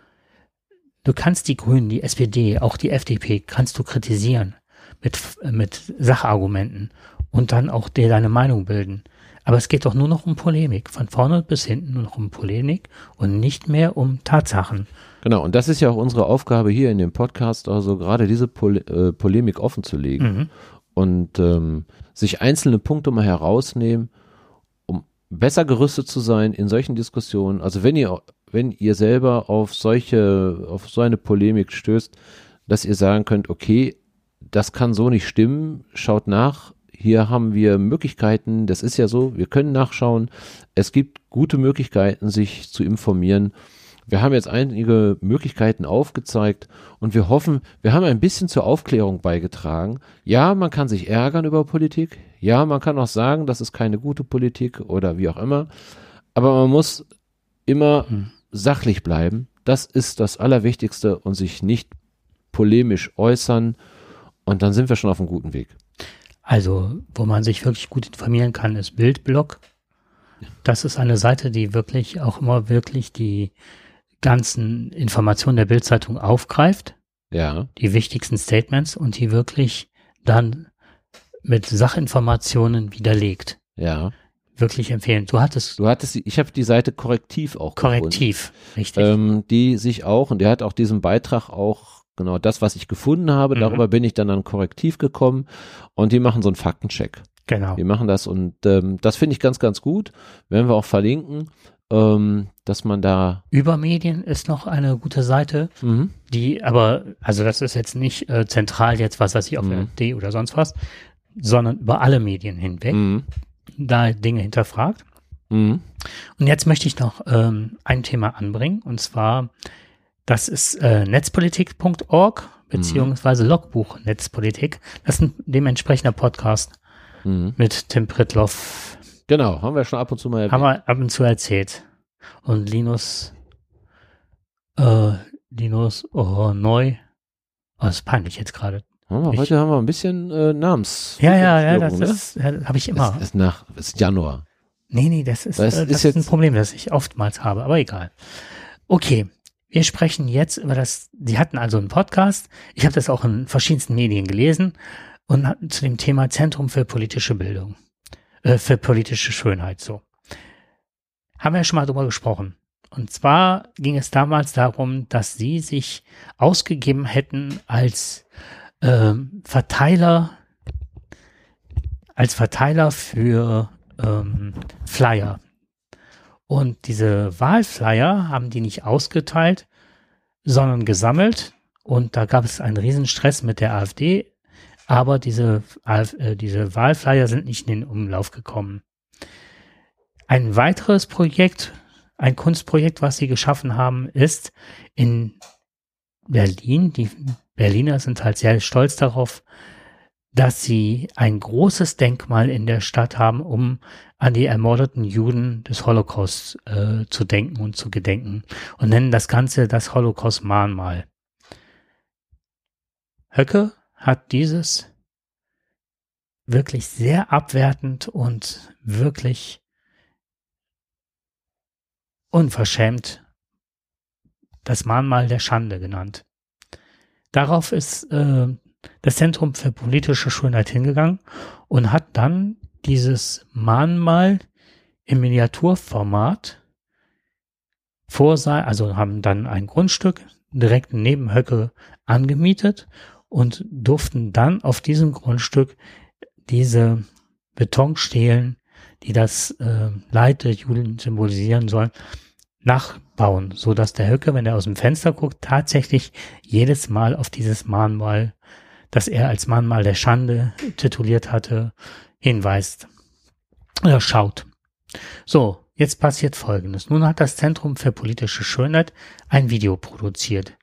du kannst die Grünen, die SPD, auch die FDP, kannst du kritisieren mit, mit Sachargumenten und dann auch dir deine Meinung bilden. Aber es geht doch nur noch um Polemik, von vorne bis hinten nur noch um Polemik und nicht mehr um Tatsachen. Genau, und das ist ja auch unsere Aufgabe hier in dem Podcast, also gerade diese Pol äh, Polemik offen zu legen. Mhm und ähm, sich einzelne Punkte mal herausnehmen, um besser gerüstet zu sein in solchen Diskussionen. Also wenn ihr, wenn ihr selber auf solche, auf so eine Polemik stößt, dass ihr sagen könnt, okay, das kann so nicht stimmen, schaut nach, hier haben wir Möglichkeiten, das ist ja so, wir können nachschauen, es gibt gute Möglichkeiten, sich zu informieren wir haben jetzt einige Möglichkeiten aufgezeigt und wir hoffen, wir haben ein bisschen zur Aufklärung beigetragen. Ja, man kann sich ärgern über Politik. Ja, man kann auch sagen, das ist keine gute Politik oder wie auch immer. Aber man muss immer hm. sachlich bleiben. Das ist das Allerwichtigste und sich nicht polemisch äußern. Und dann sind wir schon auf einem guten Weg. Also, wo man sich wirklich gut informieren kann, ist Bildblog. Das ist eine Seite, die wirklich auch immer wirklich die ganzen Informationen der Bildzeitung aufgreift. Ja. Die wichtigsten Statements und die wirklich dann mit Sachinformationen widerlegt. Ja. Wirklich empfehlen. Du hattest. Du hattest, ich habe die Seite Korrektiv auch Korrektiv, gefunden, richtig. Ähm, die sich auch, und der hat auch diesen Beitrag auch, genau das, was ich gefunden habe, mhm. darüber bin ich dann an Korrektiv gekommen und die machen so einen Faktencheck. Genau. Die machen das und ähm, das finde ich ganz, ganz gut. Werden wir auch verlinken, ähm, dass man da. Übermedien ist noch eine gute Seite, mhm. die aber, also das ist jetzt nicht äh, zentral jetzt, was weiß ich, auf mhm. D oder sonst was, sondern über alle Medien hinweg. Mhm. Da Dinge hinterfragt. Mhm. Und jetzt möchte ich noch ähm, ein Thema anbringen, und zwar, das ist äh, netzpolitik.org beziehungsweise mhm. Logbuch Netzpolitik. Das ist ein dementsprechender Podcast mhm. mit Tim Pritloff. Genau, haben wir schon ab und zu mal erwähnt. Haben wir ab und zu erzählt. Und Linus, äh, Linus oh, neu. Oh, das ist peinlich jetzt gerade. Oh, heute haben wir ein bisschen äh, Namens. Ja, ja, ja, das ne? ist, ja, habe ich immer. Das ist nach, das ist Januar. Nee, nee, das ist, das, äh, das ist, ist ein Problem, das ich oftmals habe, aber egal. Okay, wir sprechen jetzt über das, die hatten also einen Podcast, ich habe das auch in verschiedensten Medien gelesen und hatten zu dem Thema Zentrum für politische Bildung, äh, für politische Schönheit so. Haben wir ja schon mal drüber gesprochen. Und zwar ging es damals darum, dass sie sich ausgegeben hätten als äh, Verteiler, als Verteiler für ähm, Flyer. Und diese Wahlflyer haben die nicht ausgeteilt, sondern gesammelt. Und da gab es einen Riesenstress mit der AfD. Aber diese, äh, diese Wahlflyer sind nicht in den Umlauf gekommen. Ein weiteres Projekt, ein Kunstprojekt, was sie geschaffen haben, ist in Berlin. Die Berliner sind halt sehr stolz darauf, dass sie ein großes Denkmal in der Stadt haben, um an die ermordeten Juden des Holocaust äh, zu denken und zu gedenken und nennen das Ganze das Holocaust-Mahnmal. Höcke hat dieses wirklich sehr abwertend und wirklich unverschämt das Mahnmal der Schande genannt. Darauf ist äh, das Zentrum für politische Schönheit hingegangen und hat dann dieses Mahnmal im Miniaturformat vorsah, also haben dann ein Grundstück direkt neben Höcke angemietet und durften dann auf diesem Grundstück diese Betonstelen, die das äh, Leid der Juden symbolisieren sollen, nachbauen, so dass der Höcke, wenn er aus dem Fenster guckt, tatsächlich jedes Mal auf dieses Mahnmal, das er als Mahnmal der Schande tituliert hatte, hinweist oder schaut. So, jetzt passiert Folgendes. Nun hat das Zentrum für politische Schönheit ein Video produziert.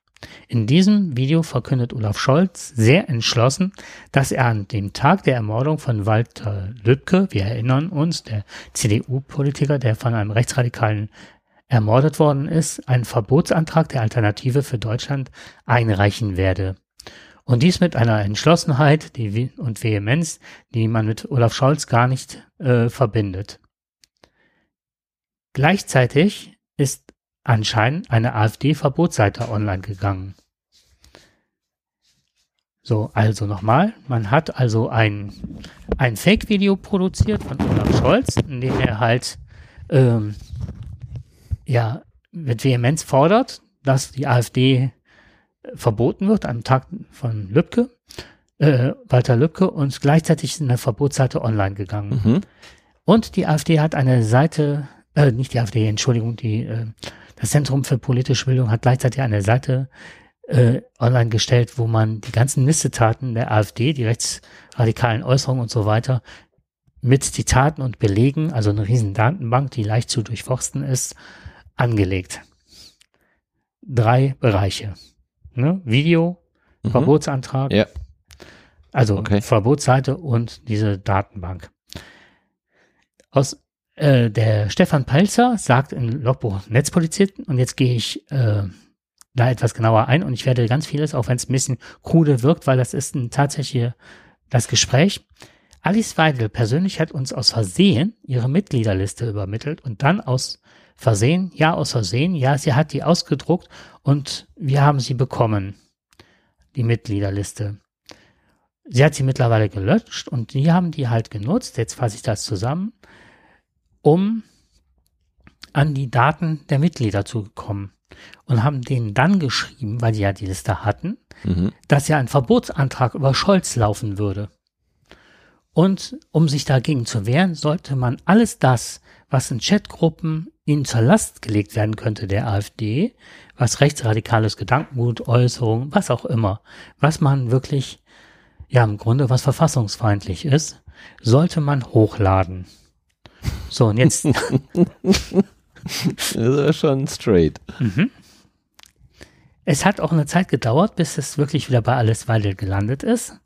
In diesem Video verkündet Olaf Scholz sehr entschlossen, dass er an dem Tag der Ermordung von Walter Lübcke, wir erinnern uns, der CDU-Politiker, der von einem Rechtsradikalen ermordet worden ist, einen Verbotsantrag der Alternative für Deutschland einreichen werde. Und dies mit einer Entschlossenheit und Vehemenz, die man mit Olaf Scholz gar nicht äh, verbindet. Gleichzeitig ist anscheinend eine AfD-Verbotsseite online gegangen. So, also nochmal, man hat also ein, ein Fake-Video produziert von Olaf Scholz, in dem er halt ähm, ja mit Vehemenz fordert, dass die AfD verboten wird am Tag von Lübcke, äh, Walter Lübcke, und gleichzeitig ist eine Verbotsseite online gegangen. Mhm. Und die AfD hat eine Seite, äh, nicht die AfD, Entschuldigung, die, äh, das Zentrum für politische Bildung hat gleichzeitig eine Seite äh, online gestellt, wo man die ganzen Missetaten der AfD, die rechtsradikalen Äußerungen und so weiter, mit Zitaten und Belegen, also eine riesen Datenbank, die leicht zu durchforsten ist, angelegt. Drei Bereiche ne? Video, mhm. Verbotsantrag. Ja. Also okay. Verbotsseite und diese Datenbank. Aus äh, der Stefan Palzer sagt in Logbuch Netzpolizisten, und jetzt gehe ich äh, da etwas genauer ein und ich werde ganz vieles, auch wenn es ein bisschen krude wirkt, weil das ist ein tatsächlich das Gespräch. Alice Weidel persönlich hat uns aus Versehen ihre Mitgliederliste übermittelt und dann aus Versehen, ja, aus Versehen, ja, sie hat die ausgedruckt und wir haben sie bekommen, die Mitgliederliste. Sie hat sie mittlerweile gelöscht und die haben die halt genutzt, jetzt fasse ich das zusammen, um an die Daten der Mitglieder zu kommen und haben denen dann geschrieben, weil sie ja die Liste hatten, Mhm. dass ja ein Verbotsantrag über Scholz laufen würde. Und um sich dagegen zu wehren, sollte man alles das, was in Chatgruppen ihnen zur Last gelegt werden könnte der AfD, was rechtsradikales Gedankengut, Äußerung, was auch immer, was man wirklich, ja im Grunde was verfassungsfeindlich ist, sollte man hochladen. So, und jetzt [LAUGHS] Das ist schon straight. Es hat auch eine Zeit gedauert, bis es wirklich wieder bei Alice Weidel gelandet ist.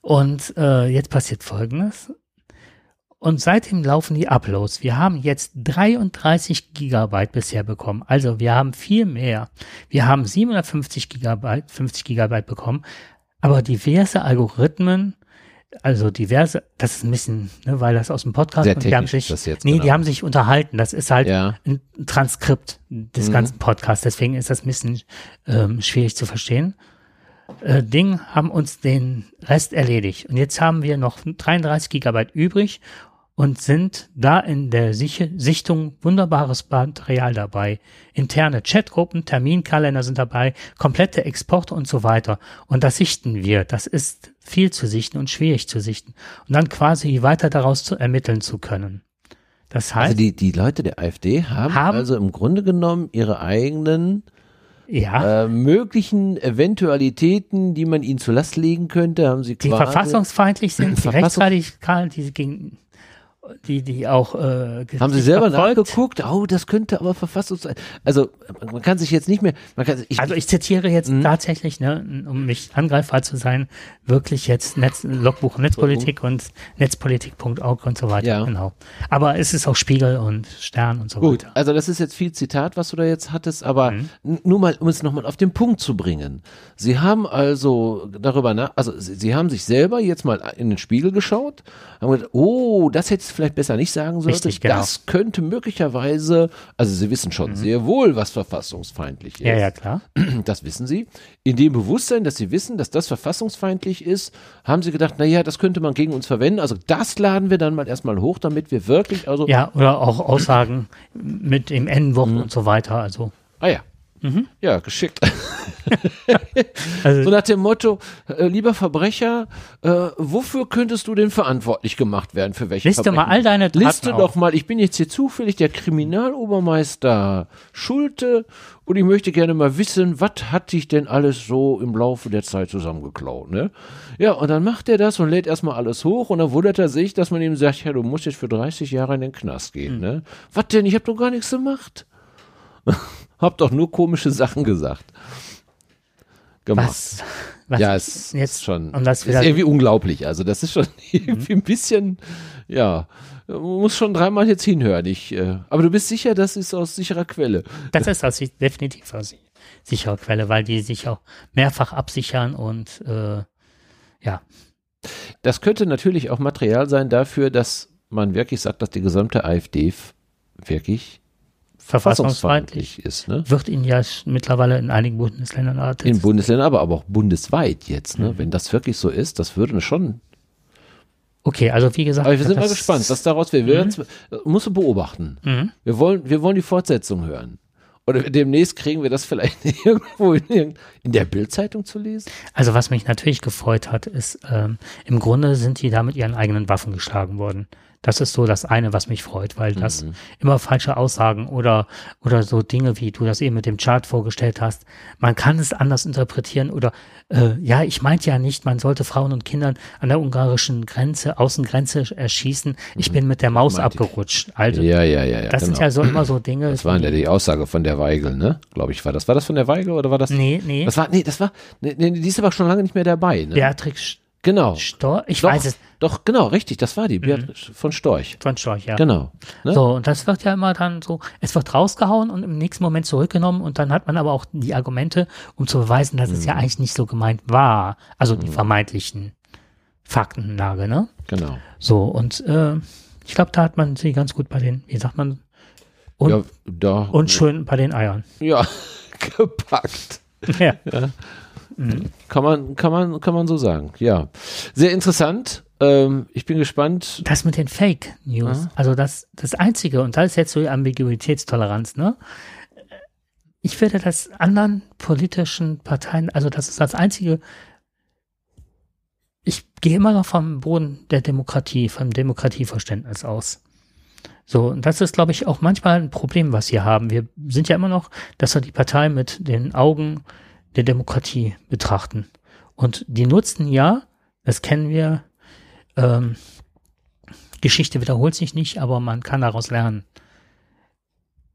Und äh, jetzt passiert Folgendes. Und seitdem laufen die Uploads. Wir haben jetzt 33 Gigabyte bisher bekommen. Also wir haben viel mehr. Wir haben 750 Gigabyte, 50 Gigabyte bekommen. Aber diverse Algorithmen, also diverse, das ist ein bisschen, ne, weil das aus dem Podcast Sehr und die haben sich, das jetzt, nee, die genau. haben sich unterhalten. Das ist halt Ja. ein Transkript des Mhm. ganzen Podcasts. Deswegen ist das ein bisschen ähm, schwierig zu verstehen. Äh, Ding haben uns den Rest erledigt. Und jetzt haben wir noch 33 Gigabyte übrig und sind da in der Sich Sichtung wunderbares Material dabei. Interne Chatgruppen, Terminkalender sind dabei, komplette Exporte und so weiter. Und das sichten wir. Das ist viel zu sichten und schwierig zu sichten. Und dann quasi weiter daraus zu ermitteln zu können. Das heißt, Also die, die Leute der AfD haben, Haben- also im Grunde genommen ihre eigenen ja, äh, möglichen Eventualitäten, die man ihnen zur Last legen könnte, haben sie die quasi verfassungsfeindlich sind, die Verfassung- rechtsradikal, die gegen die, die auch äh, Haben Sie selber verfolgt. nachgeguckt? Oh, das könnte aber Verfassungs... Also man kann sich jetzt nicht mehr... Kann, ich, Also ich zitiere jetzt Mhm. tatsächlich, ne, um nicht angreifbar zu sein, wirklich jetzt Netz, Logbuch Netzpolitik und netzpolitik.org und so weiter. Ja. Genau. Aber es ist auch Spiegel und Stern und so Gut, weiter. also das ist jetzt viel Zitat, was du da jetzt hattest, aber Mhm. nur mal, um es nochmal auf den Punkt zu bringen. Sie haben also darüber nach, also sie, sie haben sich selber jetzt mal in den Spiegel geschaut, haben gedacht, oh, das hätte ich vielleicht besser nicht sagen sollen. Genau. Das könnte möglicherweise, also sie wissen schon sehr wohl, was verfassungsfeindlich ist. Mhm. Ja, ja, klar. Das wissen sie. In dem Bewusstsein, dass sie wissen, dass das verfassungsfeindlich ist, haben sie gedacht, na ja, das könnte man gegen uns verwenden. Also das laden wir dann mal erstmal hoch, damit wir wirklich, also, Ja, oder auch Aussagen mit dem N-Wort Mhm. und so weiter. Also, ah ja. Ja, geschickt. [LAUGHS] also So nach dem Motto, äh, lieber Verbrecher, äh, wofür könntest du denn verantwortlich gemacht werden? Für welche liste mal Verbrechen? all deine Taten Liste auf. doch mal, ich bin jetzt hier zufällig der Kriminalobermeister Schulte und ich möchte gerne mal wissen, was hat dich denn alles so im Laufe der Zeit zusammengeklaut, ne? Ja, und dann macht er das und lädt erstmal alles hoch und dann wundert er sich, dass man ihm sagt, ja, du musst jetzt für 30 Jahre in den Knast gehen, Hm. ne? Was denn? Ich hab doch gar nichts gemacht. Hab doch nur komische Sachen gesagt. Gemacht. was, was Ja, ist jetzt schon um das ist irgendwie unglaublich. Also das ist schon [LAUGHS] irgendwie ein bisschen, ja, man muss schon dreimal jetzt hinhören. Ich, äh, aber du bist sicher, das ist aus sicherer Quelle. Das ist aus, definitiv aus sicherer Quelle, weil die sich auch mehrfach absichern und äh, ja, Das könnte natürlich auch Material sein dafür, dass man wirklich sagt, dass die gesamte AfD wirklich verfassungsfeindlich ist. Ne? wird ihnen ja mittlerweile in einigen Bundesländern In. Bundesländern, aber, aber auch bundesweit jetzt. Mhm. Ne? Wenn das wirklich so ist, das würde schon. Okay, also wie gesagt, Aber wir sind mal gespannt, was daraus wird. Wir werden's- musst du beobachten. Mhm. Wir wollen, wir wollen die Fortsetzung hören. Oder demnächst kriegen wir das vielleicht [LAUGHS] irgendwo in, irgend- in der Bildzeitung zu lesen. Also was mich natürlich gefreut hat, ist, ähm, im Grunde sind die da mit ihren eigenen Waffen geschlagen worden. Das ist so das eine, was mich freut, weil das Mhm. immer falsche Aussagen oder, oder so Dinge, wie du das eben mit dem Chart vorgestellt hast, man kann es anders interpretieren oder, äh, ja, ich meinte ja nicht, man sollte Frauen und Kindern an der ungarischen Grenze, Außengrenze erschießen. Ich bin mit der Maus Mhm. ich. abgerutscht. Also, Ja, ja, ja, ja. das sind ja so immer so Dinge. Das war ja die Aussage von der Weigel, ne? Glaube ich, war das. War das von der Weigel oder war das? nee, nee, Das war, nee, das war, nee, nee, die ist aber schon lange nicht mehr dabei, ne? Beatrix Genau. Storch, ich doch, weiß es, Doch, genau, richtig, das war die, Beatrice von Storch. von Storch, ja. Genau. Ne? So, und das wird ja immer dann so, es wird rausgehauen und im nächsten Moment zurückgenommen und dann hat man aber auch die Argumente, um zu beweisen, dass es Mhm. ja eigentlich nicht so gemeint war. Also die vermeintlichen Faktenlage, ne? Genau. So, und äh, ich glaube, da hat man sie ganz gut bei den, wie sagt man, und, ja, da, und schön bei den Eiern. ja, [LAUGHS] gepackt. Ja. Kann man, kann man, kann man so sagen. Ja. Sehr interessant. Ähm, ich bin gespannt. Das mit den Fake News, Ja. also das, das Einzige, und da ist jetzt so die Ambiguitätstoleranz, ne? Ich werde das anderen politischen Parteien, also das ist das Einzige, ich gehe immer noch vom Boden der Demokratie, vom Demokratieverständnis aus. So, und das ist, glaube ich, auch manchmal ein Problem, was wir haben. Wir sind ja immer noch, dass wir die Partei mit den Augen der Demokratie betrachten. Und die nutzen ja, das kennen wir, ähm, Geschichte wiederholt sich nicht, aber man kann daraus lernen.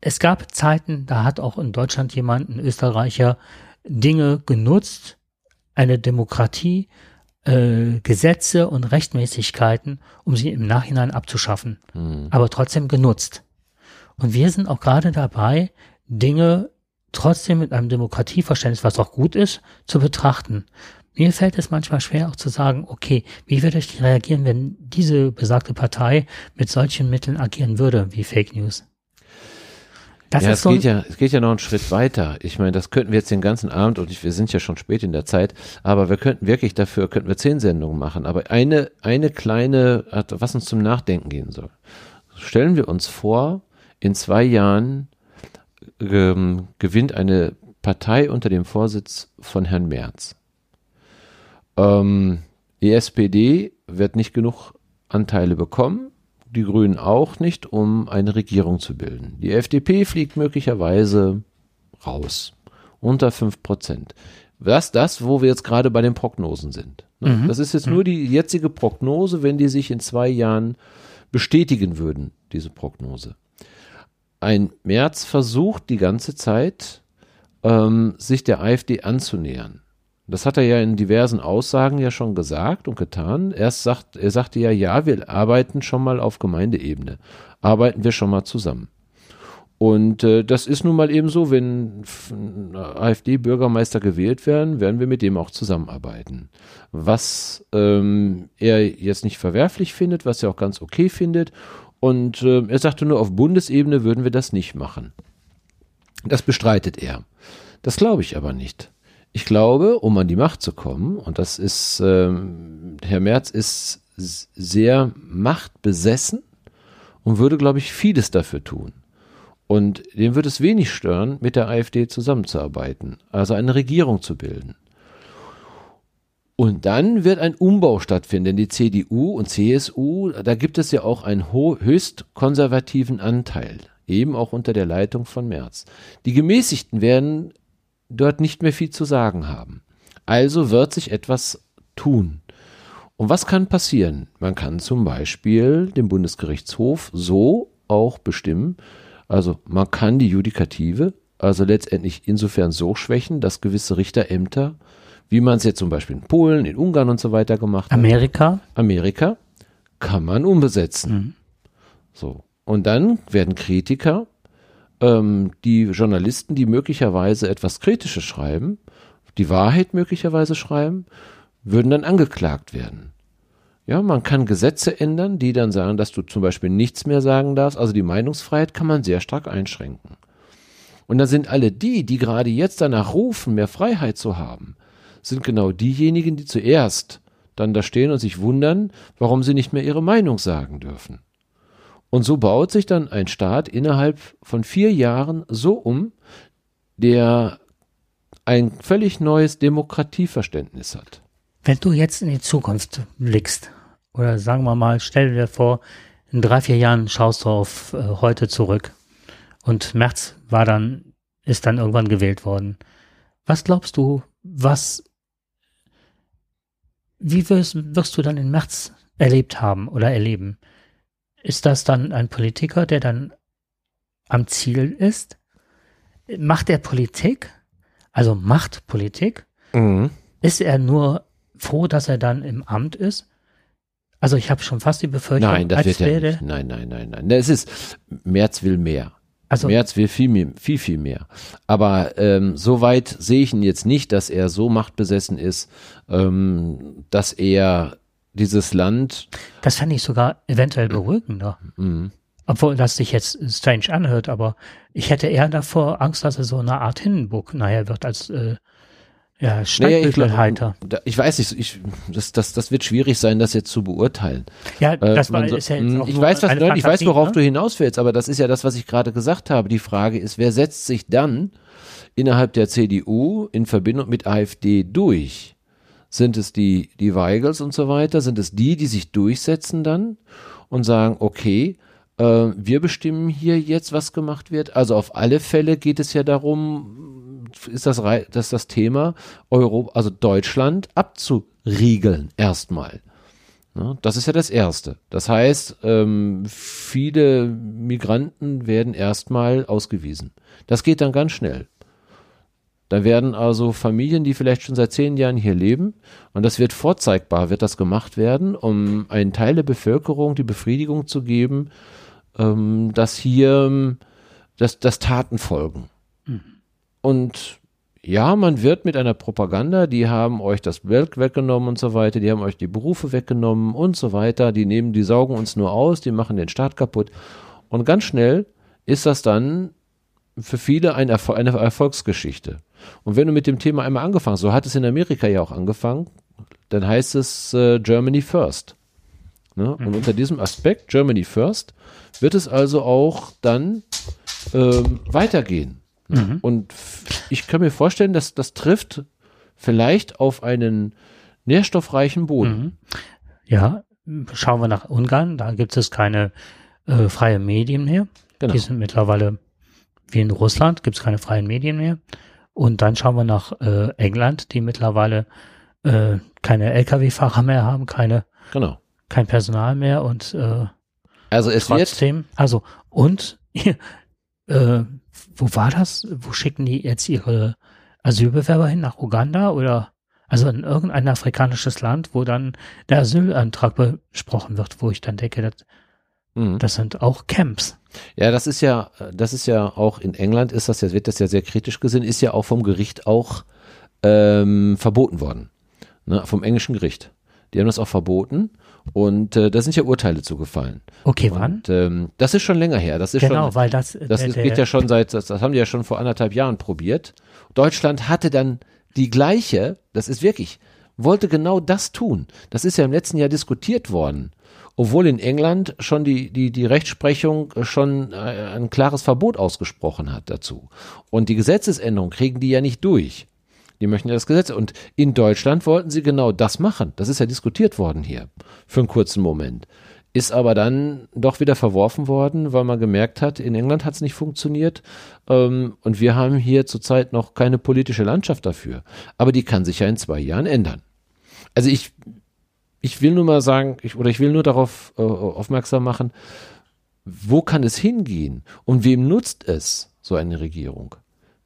Es gab Zeiten, da hat auch in Deutschland jemand, ein Österreicher, Dinge genutzt, eine Demokratie, äh, Gesetze und Rechtmäßigkeiten, um sie im Nachhinein abzuschaffen, Hm. aber trotzdem genutzt. Und wir sind auch gerade dabei, Dinge trotzdem mit einem Demokratieverständnis, was auch gut ist, zu betrachten. Mir fällt es manchmal schwer auch zu sagen, okay, wie würde ich reagieren, wenn diese besagte Partei mit solchen Mitteln agieren würde, wie Fake News? Das ja, es so, geht ja, es geht ja noch einen Schritt weiter. Ich meine, das könnten wir jetzt den ganzen Abend und ich, wir sind ja schon spät in der Zeit, aber wir könnten wirklich dafür, könnten wir zehn Sendungen machen. Aber eine, eine kleine, was uns zum Nachdenken gehen soll. Stellen wir uns vor, in zwei Jahren ähm, gewinnt eine Partei unter dem Vorsitz von Herrn Merz. Ähm, die SPD wird nicht genug Anteile bekommen, die Grünen auch nicht, um eine Regierung zu bilden. Die FDP fliegt möglicherweise raus, unter 5 Prozent. Das das, wo wir jetzt gerade bei den Prognosen sind. Ne? Das ist jetzt nur die jetzige Prognose, wenn die sich in zwei Jahren bestätigen würden, diese Prognose. Ein Merz versucht die ganze Zeit, ähm, sich der AfD anzunähern. Das hat er ja in diversen Aussagen ja schon gesagt und getan. Erst sagt, er sagte ja, ja, wir arbeiten schon mal auf Gemeindeebene. Arbeiten wir schon mal zusammen. Und äh, das ist nun mal eben so, wenn AfD-Bürgermeister gewählt werden, werden wir mit dem auch zusammenarbeiten. Was ähm, er jetzt nicht verwerflich findet, was er auch ganz okay findet. Und äh, er sagte nur, auf Bundesebene würden wir das nicht machen. Das bestreitet er. Das glaube ich aber nicht. Ich glaube, um an die Macht zu kommen, und das ist, ähm, Herr Merz ist sehr machtbesessen und würde, glaube ich, vieles dafür tun. Und dem würde es wenig stören, mit der AfD zusammenzuarbeiten, also eine Regierung zu bilden. Und dann wird ein Umbau stattfinden, denn die CDU und CSU, da gibt es ja auch einen höchst konservativen Anteil, eben auch unter der Leitung von Merz. Die Gemäßigten werden dort nicht mehr viel zu sagen haben. Also wird sich etwas tun. Und was kann passieren? Man kann zum Beispiel den Bundesgerichtshof so auch bestimmen, also man kann die Judikative, also letztendlich insofern so schwächen, dass gewisse Richterämter, wie man es jetzt zum Beispiel in Polen, in Ungarn und so weiter gemacht hat, Amerika, Amerika, kann man umbesetzen. Mhm. So. Und dann werden Kritiker, ähm, die Journalisten, die möglicherweise etwas Kritisches schreiben, die Wahrheit möglicherweise schreiben, würden dann angeklagt werden. Ja, man kann Gesetze ändern, die dann sagen, dass du zum Beispiel nichts mehr sagen darfst. Also die Meinungsfreiheit kann man sehr stark einschränken. Und dann sind alle die, die gerade jetzt danach rufen, mehr Freiheit zu haben, sind genau diejenigen, die zuerst dann da stehen und sich wundern, warum sie nicht mehr ihre Meinung sagen dürfen. Und so baut sich dann ein Staat innerhalb von vier Jahren so um, der ein völlig neues Demokratieverständnis hat. wenn du jetzt in die Zukunft blickst, oder sagen wir mal, stell dir vor, in drei, vier Jahren schaust du auf äh, heute zurück und März war dann, ist dann irgendwann gewählt worden. Was glaubst du, was, wie wirst, wirst du dann in März erlebt haben oder erleben? Ist das dann ein Politiker, der dann am Ziel ist? Macht er Politik? Also macht Politik? Ist er nur froh, dass er dann im Amt ist? Also ich habe schon fast die Befürchtung, Nein, das als wird er wäre, nicht. Nein, nein, nein, nein. Es ist, Merz will mehr. Also Merz will viel, mehr- viel, viel mehr. Aber ähm, so weit sehe ich ihn jetzt nicht, dass er so machtbesessen ist, ähm, dass er dieses Land. Das fände ich sogar eventuell beruhigender. Mhm. Obwohl das sich jetzt strange anhört, aber ich hätte eher davor Angst, dass er so eine Art Hindenburg nachher wird als äh, ja, Stadtbildhalter. Naja, ich, ich, weiß nicht, ich, das, das, das wird schwierig sein, das jetzt zu beurteilen. Ja, äh, das war, so, ist ja jetzt hm, auch ich weiß, was, eine ich weiß, worauf ne? du hinaus willst, aber das ist ja das, was ich gerade gesagt habe. Die Frage ist, wer setzt sich dann innerhalb der CDU in Verbindung mit AfD durch? Sind es die, die Weigels und so weiter? Sind es die, die sich durchsetzen dann und sagen, okay, äh, wir bestimmen hier jetzt, was gemacht wird? Also auf alle Fälle geht es ja darum, ist das, das, das Thema Euro, also Deutschland abzuriegeln erstmal. Ja, das ist ja das Erste. Das heißt, ähm, viele Migranten werden erstmal ausgewiesen. Das geht dann ganz schnell. Da werden also Familien, die vielleicht schon seit zehn Jahren hier leben, und das wird vorzeigbar, wird das gemacht werden, um einen Teil der Bevölkerung die Befriedigung zu geben, ähm, dass hier dass, dass Taten folgen. Mhm. Und ja, man wird mit einer Propaganda, die haben euch das Geld weggenommen und so weiter, die haben euch die Berufe weggenommen und so weiter, die nehmen, die saugen uns nur aus, die machen den Staat kaputt. Und ganz schnell ist das dann für viele ein Erfol eine Erfolgsgeschichte. Und wenn du mit dem Thema einmal angefangen hast, so hat es in Amerika ja auch angefangen, dann heißt es äh, Germany First. Ne? Mhm. Und unter diesem Aspekt, Germany First, wird es also auch dann ähm, weitergehen. Mhm. Und ich kann mir vorstellen, dass das trifft vielleicht auf einen nährstoffreichen Boden. Mhm. Ja, schauen wir nach Ungarn, da gibt es keine äh, freie Medien mehr. Genau. Die sind mittlerweile wie in Russland, gibt es keine freien Medien mehr. Und dann schauen wir nach äh, England, die mittlerweile äh, keine Lkw-Fahrer mehr haben, keine, genau. kein Personal mehr und äh, also es trotzdem, wird also und [LAUGHS] äh, wo war das? Wo schicken die jetzt ihre Asylbewerber hin? Nach Uganda oder also in irgendein afrikanisches Land, wo dann der Asylantrag besprochen wird, wo ich dann denke, das, mhm. das sind auch Camps. Ja, das ist ja, das ist ja auch in England ist das ja, wird das ja sehr kritisch gesehen, ist ja auch vom Gericht auch ähm, verboten worden. Ne, vom englischen Gericht. Die haben das auch verboten und äh, da sind ja Urteile zugefallen. Okay, wann? Und, ähm, das ist schon länger her. Das ist genau, schon, weil das, das der, ist, geht ja schon seit, das, das haben die ja schon vor anderthalb Jahren probiert. Deutschland hatte dann die gleiche, das ist wirklich, wollte genau das tun. Das ist ja im letzten Jahr diskutiert worden. Obwohl in England schon die, die, die Rechtsprechung schon äh, ein klares Verbot ausgesprochen hat dazu. Und die Gesetzesänderung kriegen die ja nicht durch. Die möchten ja das Gesetz. Und in Deutschland wollten sie genau das machen. Das ist ja diskutiert worden hier für einen kurzen Moment. Ist aber dann doch wieder verworfen worden, weil man gemerkt hat, in England hat es nicht funktioniert. Ähm, und wir haben hier zurzeit noch keine politische Landschaft dafür. Aber die kann sich ja in zwei Jahren ändern. Also ich, ich will nur mal sagen, ich, oder ich will nur darauf äh, aufmerksam machen, wo kann es hingehen und wem nutzt es, so eine Regierung?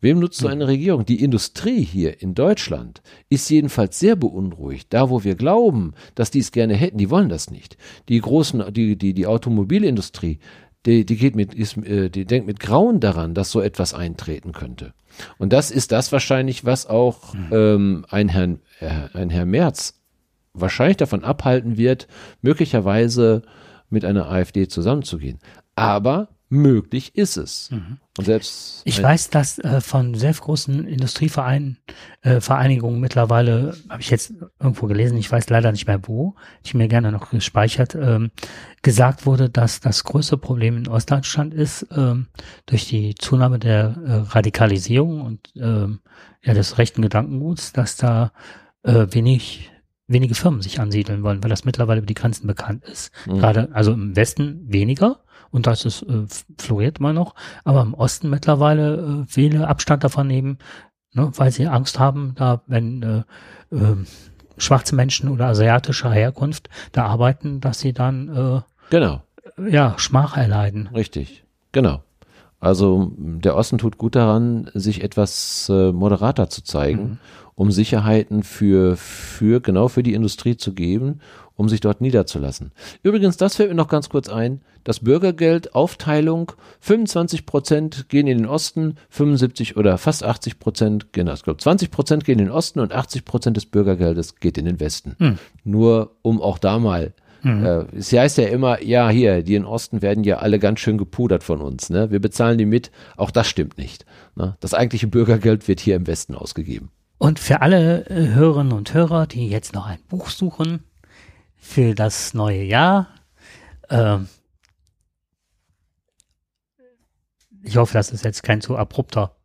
Wem nutzt so hm. eine Regierung? Die Industrie hier in Deutschland ist jedenfalls sehr beunruhigt. Da, wo wir glauben, dass die es gerne hätten, die wollen das nicht. Die großen, die, die, die Automobilindustrie, die, die geht mit, ist, äh, die denkt mit Grauen daran, dass so etwas eintreten könnte. Und das ist das wahrscheinlich, was auch hm. ähm, ein Herr, äh, ein Herr Merz wahrscheinlich davon abhalten wird, möglicherweise mit einer AfD zusammenzugehen. Aber möglich ist es. Mhm. Und selbst ich weiß, dass äh, von sehr großen Industrievereinen, äh, mittlerweile, habe ich jetzt irgendwo gelesen, ich weiß leider nicht mehr wo, ich mir gerne noch gespeichert, ähm, gesagt wurde, dass das größte Problem in Ostdeutschland ist, ähm, durch die Zunahme der äh, Radikalisierung und ähm, ja, des rechten Gedankenguts, dass da äh, wenig wenige Firmen sich ansiedeln wollen, weil das mittlerweile über die Grenzen bekannt ist. Mhm. Gerade, also im Westen weniger, und das ist äh, floriert immer noch, aber im Osten mittlerweile äh, viele Abstand davon nehmen, ne, weil sie Angst haben, da wenn äh, äh, schwarze Menschen oder asiatischer Herkunft da arbeiten, dass sie dann äh, genau ja Schmach erleiden. Richtig, genau. Also der Osten tut gut daran, sich etwas äh, moderater zu zeigen, mhm. um Sicherheiten für für genau für die Industrie zu geben um sich dort niederzulassen. Übrigens, das fällt mir noch ganz kurz ein. Das Bürgergeld, Aufteilung, 25 Prozent gehen in den Osten, 75 oder fast 80 Prozent gehen, ich glaube 20 Prozent gehen in den Osten und 80 Prozent des Bürgergeldes geht in den Westen. Hm. Nur um auch da mal Mhm. es heißt ja immer, ja, hier, die in Osten werden ja alle ganz schön gepudert von uns. Ne? Wir bezahlen die mit. Auch das stimmt nicht. Ne? Das eigentliche Bürgergeld wird hier im Westen ausgegeben. Und für alle äh, Hörerinnen und Hörer, die jetzt noch ein Buch suchen für das neue Jahr, ähm, ich hoffe, das ist jetzt kein zu abrupter.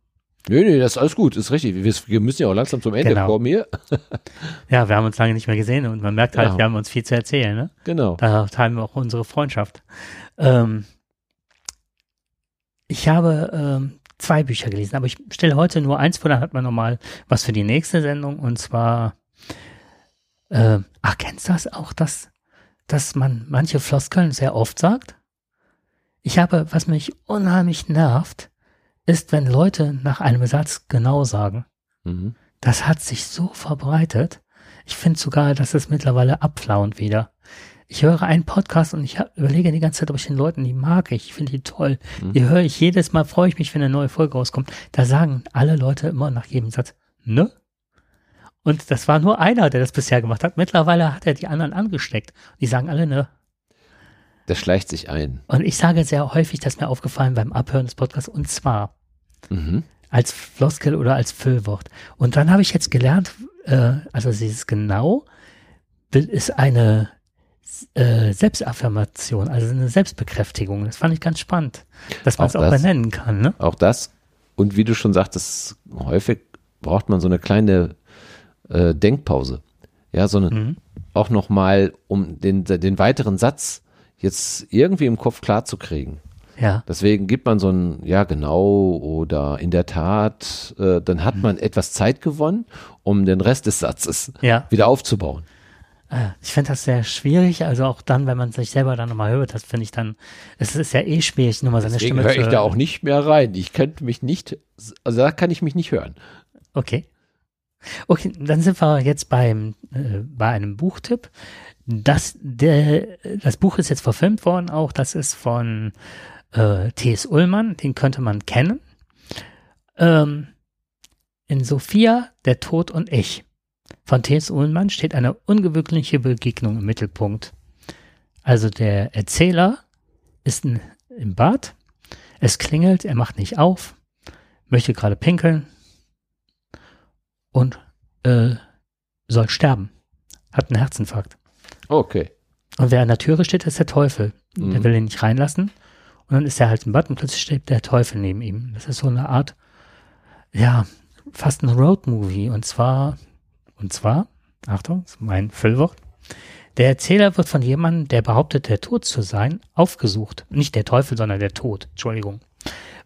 Nee, nee, das ist alles gut, ist richtig. Wir, wir müssen ja auch langsam zum Ende Genau. kommen hier. [LAUGHS] Ja, wir haben uns lange nicht mehr gesehen und man merkt halt, Ja. wir haben uns viel zu erzählen. Ne? Genau. Da teilen wir auch unsere Freundschaft. Ähm, ich habe ähm, zwei Bücher gelesen, aber ich stelle heute nur eins vor, dann hat man nochmal was für die nächste Sendung und zwar, äh, ach, kennst du das auch, dass, dass man manche Floskeln sehr oft sagt? Ich habe, was mich unheimlich nervt, ist, wenn Leute nach einem Satz genau sagen. Mhm. Das hat sich so verbreitet. Ich finde sogar, dass es mittlerweile abflauend wieder. Ich höre einen Podcast und ich überlege die ganze Zeit, ob ich den Leuten, die mag ich, ich finde die toll. Mhm. Die höre ich jedes Mal, freue ich mich, wenn eine neue Folge rauskommt. Da sagen alle Leute immer nach jedem Satz, ne? Und das war nur einer, der das bisher gemacht hat. Mittlerweile hat er die anderen angesteckt. Die sagen alle, ne? Der schleicht sich ein. Und ich sage sehr häufig, das ist mir aufgefallen beim Abhören des Podcasts, und zwar, Mhm. als Floskel oder als Füllwort. Und dann habe ich jetzt gelernt, äh, also dieses genau ist eine äh, Selbstaffirmation, also eine Selbstbekräftigung. Das fand ich ganz spannend, dass man Auch es auch das. benennen kann. Ne? Auch das. Und wie du schon sagtest, häufig braucht man so eine kleine äh, Denkpause. Ja, so eine, Mhm. auch nochmal, um den, den weiteren Satz jetzt irgendwie im Kopf klar zu kriegen. Ja, Deswegen gibt man so ein, ja genau oder in der Tat, äh, dann Mhm. hat man etwas Zeit gewonnen, um den Rest des Satzes ja. wieder aufzubauen. Äh, Ich finde das sehr schwierig, also auch dann, wenn man sich selber dann nochmal hört, das finde ich dann, es ist ja eh schwierig, nur mal seine Deswegen Stimme höre ich zu da auch nicht mehr rein. Ich könnte mich nicht, also da kann ich mich nicht hören. Okay. Okay, dann sind wir jetzt beim, äh, bei einem Buchtipp. Das, der, das Buch ist jetzt verfilmt worden auch. Das ist von äh, T.S. Ullmann. Den könnte man kennen. Ähm, in Sophia, der Tod und ich. Von T.S. Ullmann steht eine ungewöhnliche Begegnung im Mittelpunkt. Also der Erzähler ist in, im Bad. Es klingelt, er macht nicht auf, möchte gerade pinkeln, und äh, soll sterben. Hat einen Herzinfarkt. Okay. Und wer an der Türe steht, ist der Teufel. Der Mhm. will ihn nicht reinlassen. Und dann ist er halt im Bad und plötzlich steht der Teufel neben ihm. Das ist so eine Art, ja, fast ein Roadmovie. Und zwar, und zwar, Achtung, das ist mein Füllwort. Der Erzähler wird von jemandem, der behauptet, der Tod zu sein, aufgesucht. Nicht der Teufel, sondern der Tod. Entschuldigung.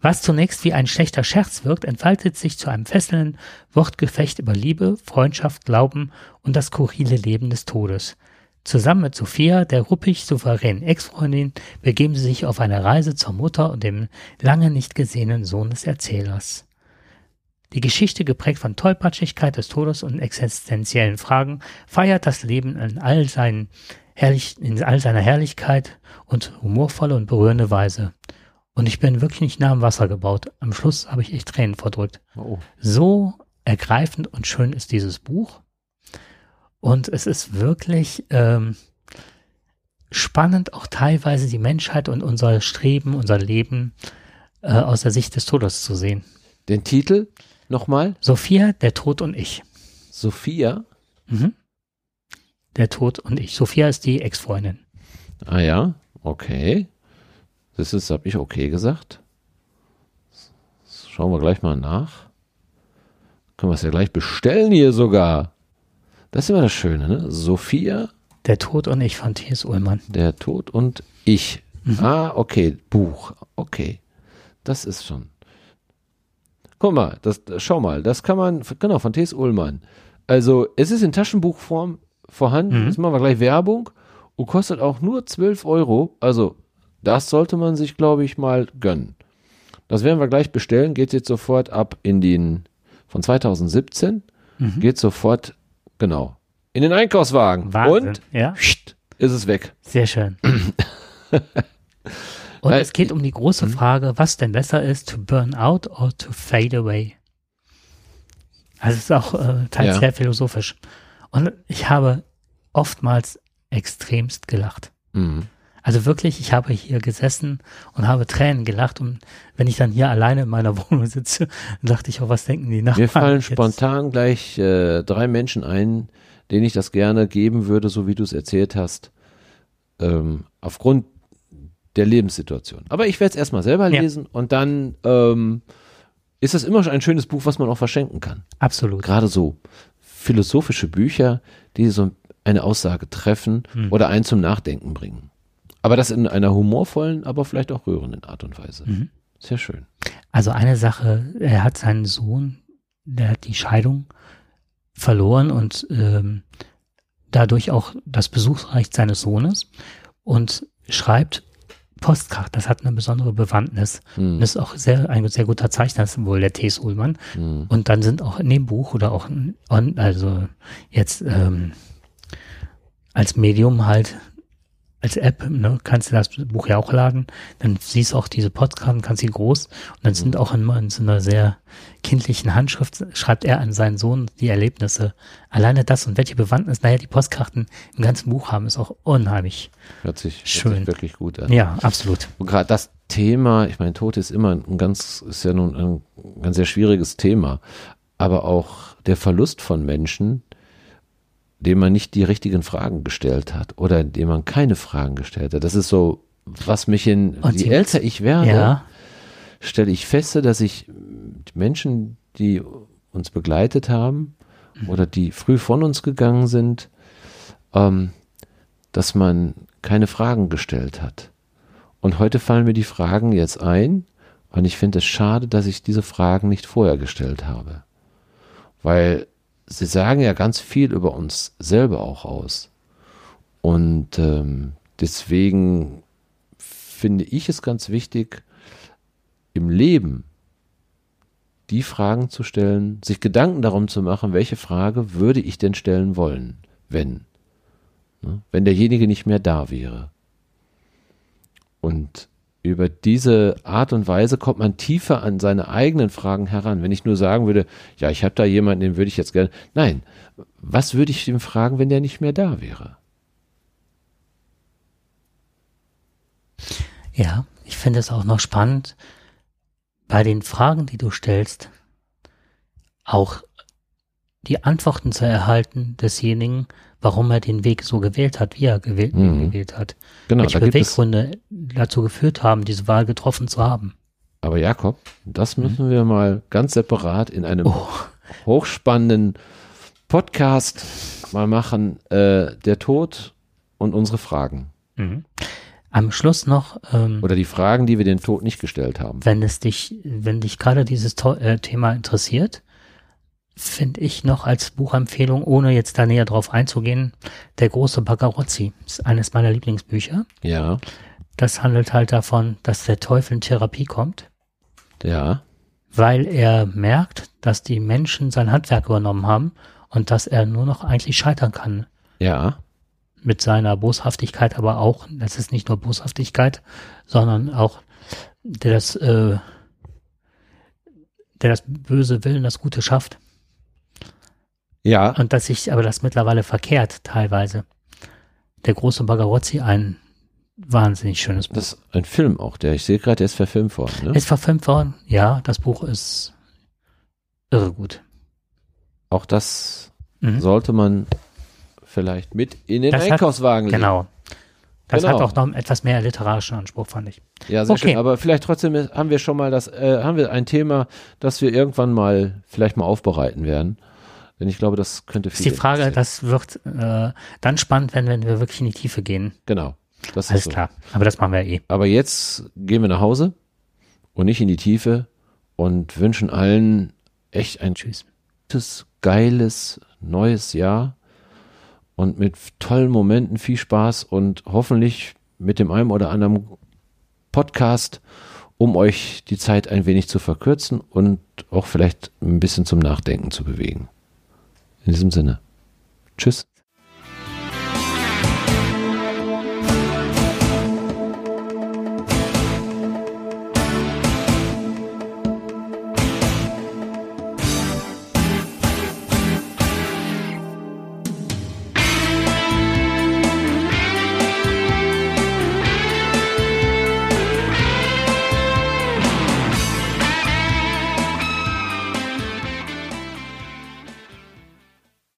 Was zunächst wie ein schlechter Scherz wirkt, entfaltet sich zu einem fesselnden Wortgefecht über Liebe, Freundschaft, Glauben und das skurrile Leben des Todes. Zusammen mit Sophia, der ruppig souveränen Ex-Freundin, begeben sie sich auf eine Reise zur Mutter und dem lange nicht gesehenen Sohn des Erzählers. Die Geschichte, geprägt von Tollpatschigkeit des Todes und existenziellen Fragen, feiert das Leben in all, seinen herrlich, in all seiner Herrlichkeit und humorvolle und berührende Weise. Und ich bin wirklich nicht nah am Wasser gebaut. Am Schluss habe ich echt Tränen verdrückt. Oh. So ergreifend und schön ist dieses Buch. Und es ist wirklich ähm, spannend, auch teilweise die Menschheit und unser Streben, unser Leben äh, aus der Sicht des Todes zu sehen. Den Titel nochmal? Sophia, der Tod und ich. Sophia. Mhm. Der Tod und ich. Sophia ist die Ex-Freundin. Ah ja, okay. Das ist, habe ich okay gesagt. Schauen wir gleich mal nach. Können wir es ja gleich bestellen hier sogar. Das ist immer das Schöne, ne? Sophia, Der Tod und ich von T.S. Ullmann. der Tod und ich. Ah, okay, Buch. Okay. Das ist schon. Guck mal, das, schau mal, das kann man, genau, von T.S. Ullmann. Also, es ist in Taschenbuchform vorhanden. Mhm. Jetzt machen wir gleich Werbung und kostet auch nur 12 Euro. Also, das sollte man sich, glaube ich, mal gönnen. Das werden wir gleich bestellen. Geht jetzt sofort ab in den, von 2017. Mhm. Geht sofort, genau, in den Einkaufswagen. Wahnsinn. Und Ja. Ist es weg. Sehr schön. [CLEARS THROAT] Und es geht um die große Mhm. Frage, was denn besser ist, to burn out or to fade away. Also es ist auch äh, teils Ja. sehr philosophisch. Und ich habe oftmals extremst gelacht. Mhm. Also wirklich, ich habe hier gesessen und habe Tränen gelacht und wenn ich dann hier alleine in meiner [LAUGHS] Wohnung sitze, dachte ich, oh, was denken die Nachbarn? Mir fallen jetzt? spontan gleich äh, drei Menschen ein, denen ich das gerne geben würde, so wie du es erzählt hast, ähm, aufgrund der Lebenssituation. Aber ich werde es erstmal selber Ja. lesen und dann ähm, ist es immer schon ein schönes Buch, was man auch verschenken kann. Absolut. Gerade so philosophische Bücher, die so eine Aussage treffen Hm. oder einen zum Nachdenken bringen. Aber das in einer humorvollen, aber vielleicht auch rührenden Art und Weise. Mhm. Sehr schön. Also eine Sache, er hat seinen Sohn, der hat die Scheidung verloren und ähm, dadurch auch das Besuchsrecht seines Sohnes und schreibt Postkarten. Das hat eine besondere Bewandtnis. Hm. Das ist auch sehr, ein sehr guter Zeichner, das ist wohl der T.S. Ullmann. Hm. Und dann sind auch in dem Buch oder auch on, also jetzt ähm, als Medium halt, als App, ne, kannst du das Buch ja auch laden. Dann siehst du auch diese Postkarten, kannst sie groß. Und dann sind auch in, in so einer sehr kindlichen Handschrift, schreibt er an seinen Sohn die Erlebnisse. Alleine das und welche Bewandtnis, naja, die Postkarten im ganzen Buch haben, ist auch unheimlich. Hört sich, hört Schön. sich wirklich gut an. Ja, absolut. Und gerade das Thema, ich meine, Tod ist immer ein ganz, ist ja nun ein ganz sehr schwieriges Thema. Aber auch der Verlust von Menschen, dem man nicht die richtigen Fragen gestellt hat oder dem man keine Fragen gestellt hat. Das ist so, was mich in, Und je älter ich werde, Ja, stelle ich fest, dass ich die Menschen, die uns begleitet haben oder die früh von uns gegangen sind, ähm, dass man keine Fragen gestellt hat. Und heute fallen mir die Fragen jetzt ein und ich finde es schade, dass ich diese Fragen nicht vorher gestellt habe. Weil sie sagen ja ganz viel über uns selber auch aus. Und ähm, deswegen finde ich es ganz wichtig, im Leben die Fragen zu stellen, sich Gedanken darum zu machen, welche Frage würde ich denn stellen wollen, wenn, ne, wenn derjenige nicht mehr da wäre. Und über diese Art und Weise kommt man tiefer an seine eigenen Fragen heran. Wenn ich nur sagen würde, ja, ich habe da jemanden, den würde ich jetzt gerne. Nein, was würde ich ihm fragen, wenn der nicht mehr da wäre? ja. Ich finde es auch noch spannend, bei den Fragen, die du stellst, auch die Antworten zu erhalten desjenigen, warum er den Weg so gewählt hat, wie er gewählt, Mhm. gewählt hat. Genau, Welche da. Beweggründe dazu geführt haben, diese Wahl getroffen zu haben. Aber Jakob, das müssen wir mal ganz separat in einem Oh, hochspannenden Podcast mal machen. Äh, der Tod und unsere Fragen. mhm. Am Schluss noch, ähm, Oder die Fragen, die wir den Tod nicht gestellt haben. wenn es dich, wenn dich gerade dieses äh, Thema interessiert, finde ich noch als Buchempfehlung, ohne jetzt da näher drauf einzugehen, Der große Bagarozzi. Ist eines meiner Lieblingsbücher. Ja, Das handelt halt davon, dass der Teufel in Therapie kommt, ja, weil er merkt, dass die Menschen sein Handwerk übernommen haben und dass er nur noch eigentlich scheitern kann ja, mit seiner Boshaftigkeit, aber auch, das ist nicht nur Boshaftigkeit, sondern auch der das, äh, der das Böse will und das Gute schafft. Ja. Und dass sich aber das mittlerweile verkehrt teilweise. Der große Bagarozzi, ein wahnsinnig schönes Buch. Das ist ein Film auch, der ich sehe gerade, der ist verfilmt worden. Ne? Ist verfilmt worden. Ja, das Buch ist irre gut. Auch das Mhm. sollte man vielleicht mit in den Das hat- Einkaufswagen legen. Genau. Das Genau. hat auch noch etwas mehr literarischen Anspruch, fand ich. Ja, sehr Okay. schön. Aber vielleicht trotzdem haben wir schon mal das, äh, haben wir ein Thema, das wir irgendwann mal vielleicht mal aufbereiten werden. Denn ich glaube, das könnte Ist viel. die Frage, das wird äh, dann spannend werden, wenn wir wirklich in die Tiefe gehen. Genau. Das Alles ist so. klar. Aber das machen wir eh. Aber jetzt gehen wir nach Hause und nicht in die Tiefe und wünschen allen echt ein Tschüss. gutes, geiles neues Jahr und mit tollen Momenten viel Spaß und hoffentlich mit dem einen oder anderen Podcast, um euch die Zeit ein wenig zu verkürzen und auch vielleicht ein bisschen zum Nachdenken zu bewegen. In diesem Sinne. Tschüss.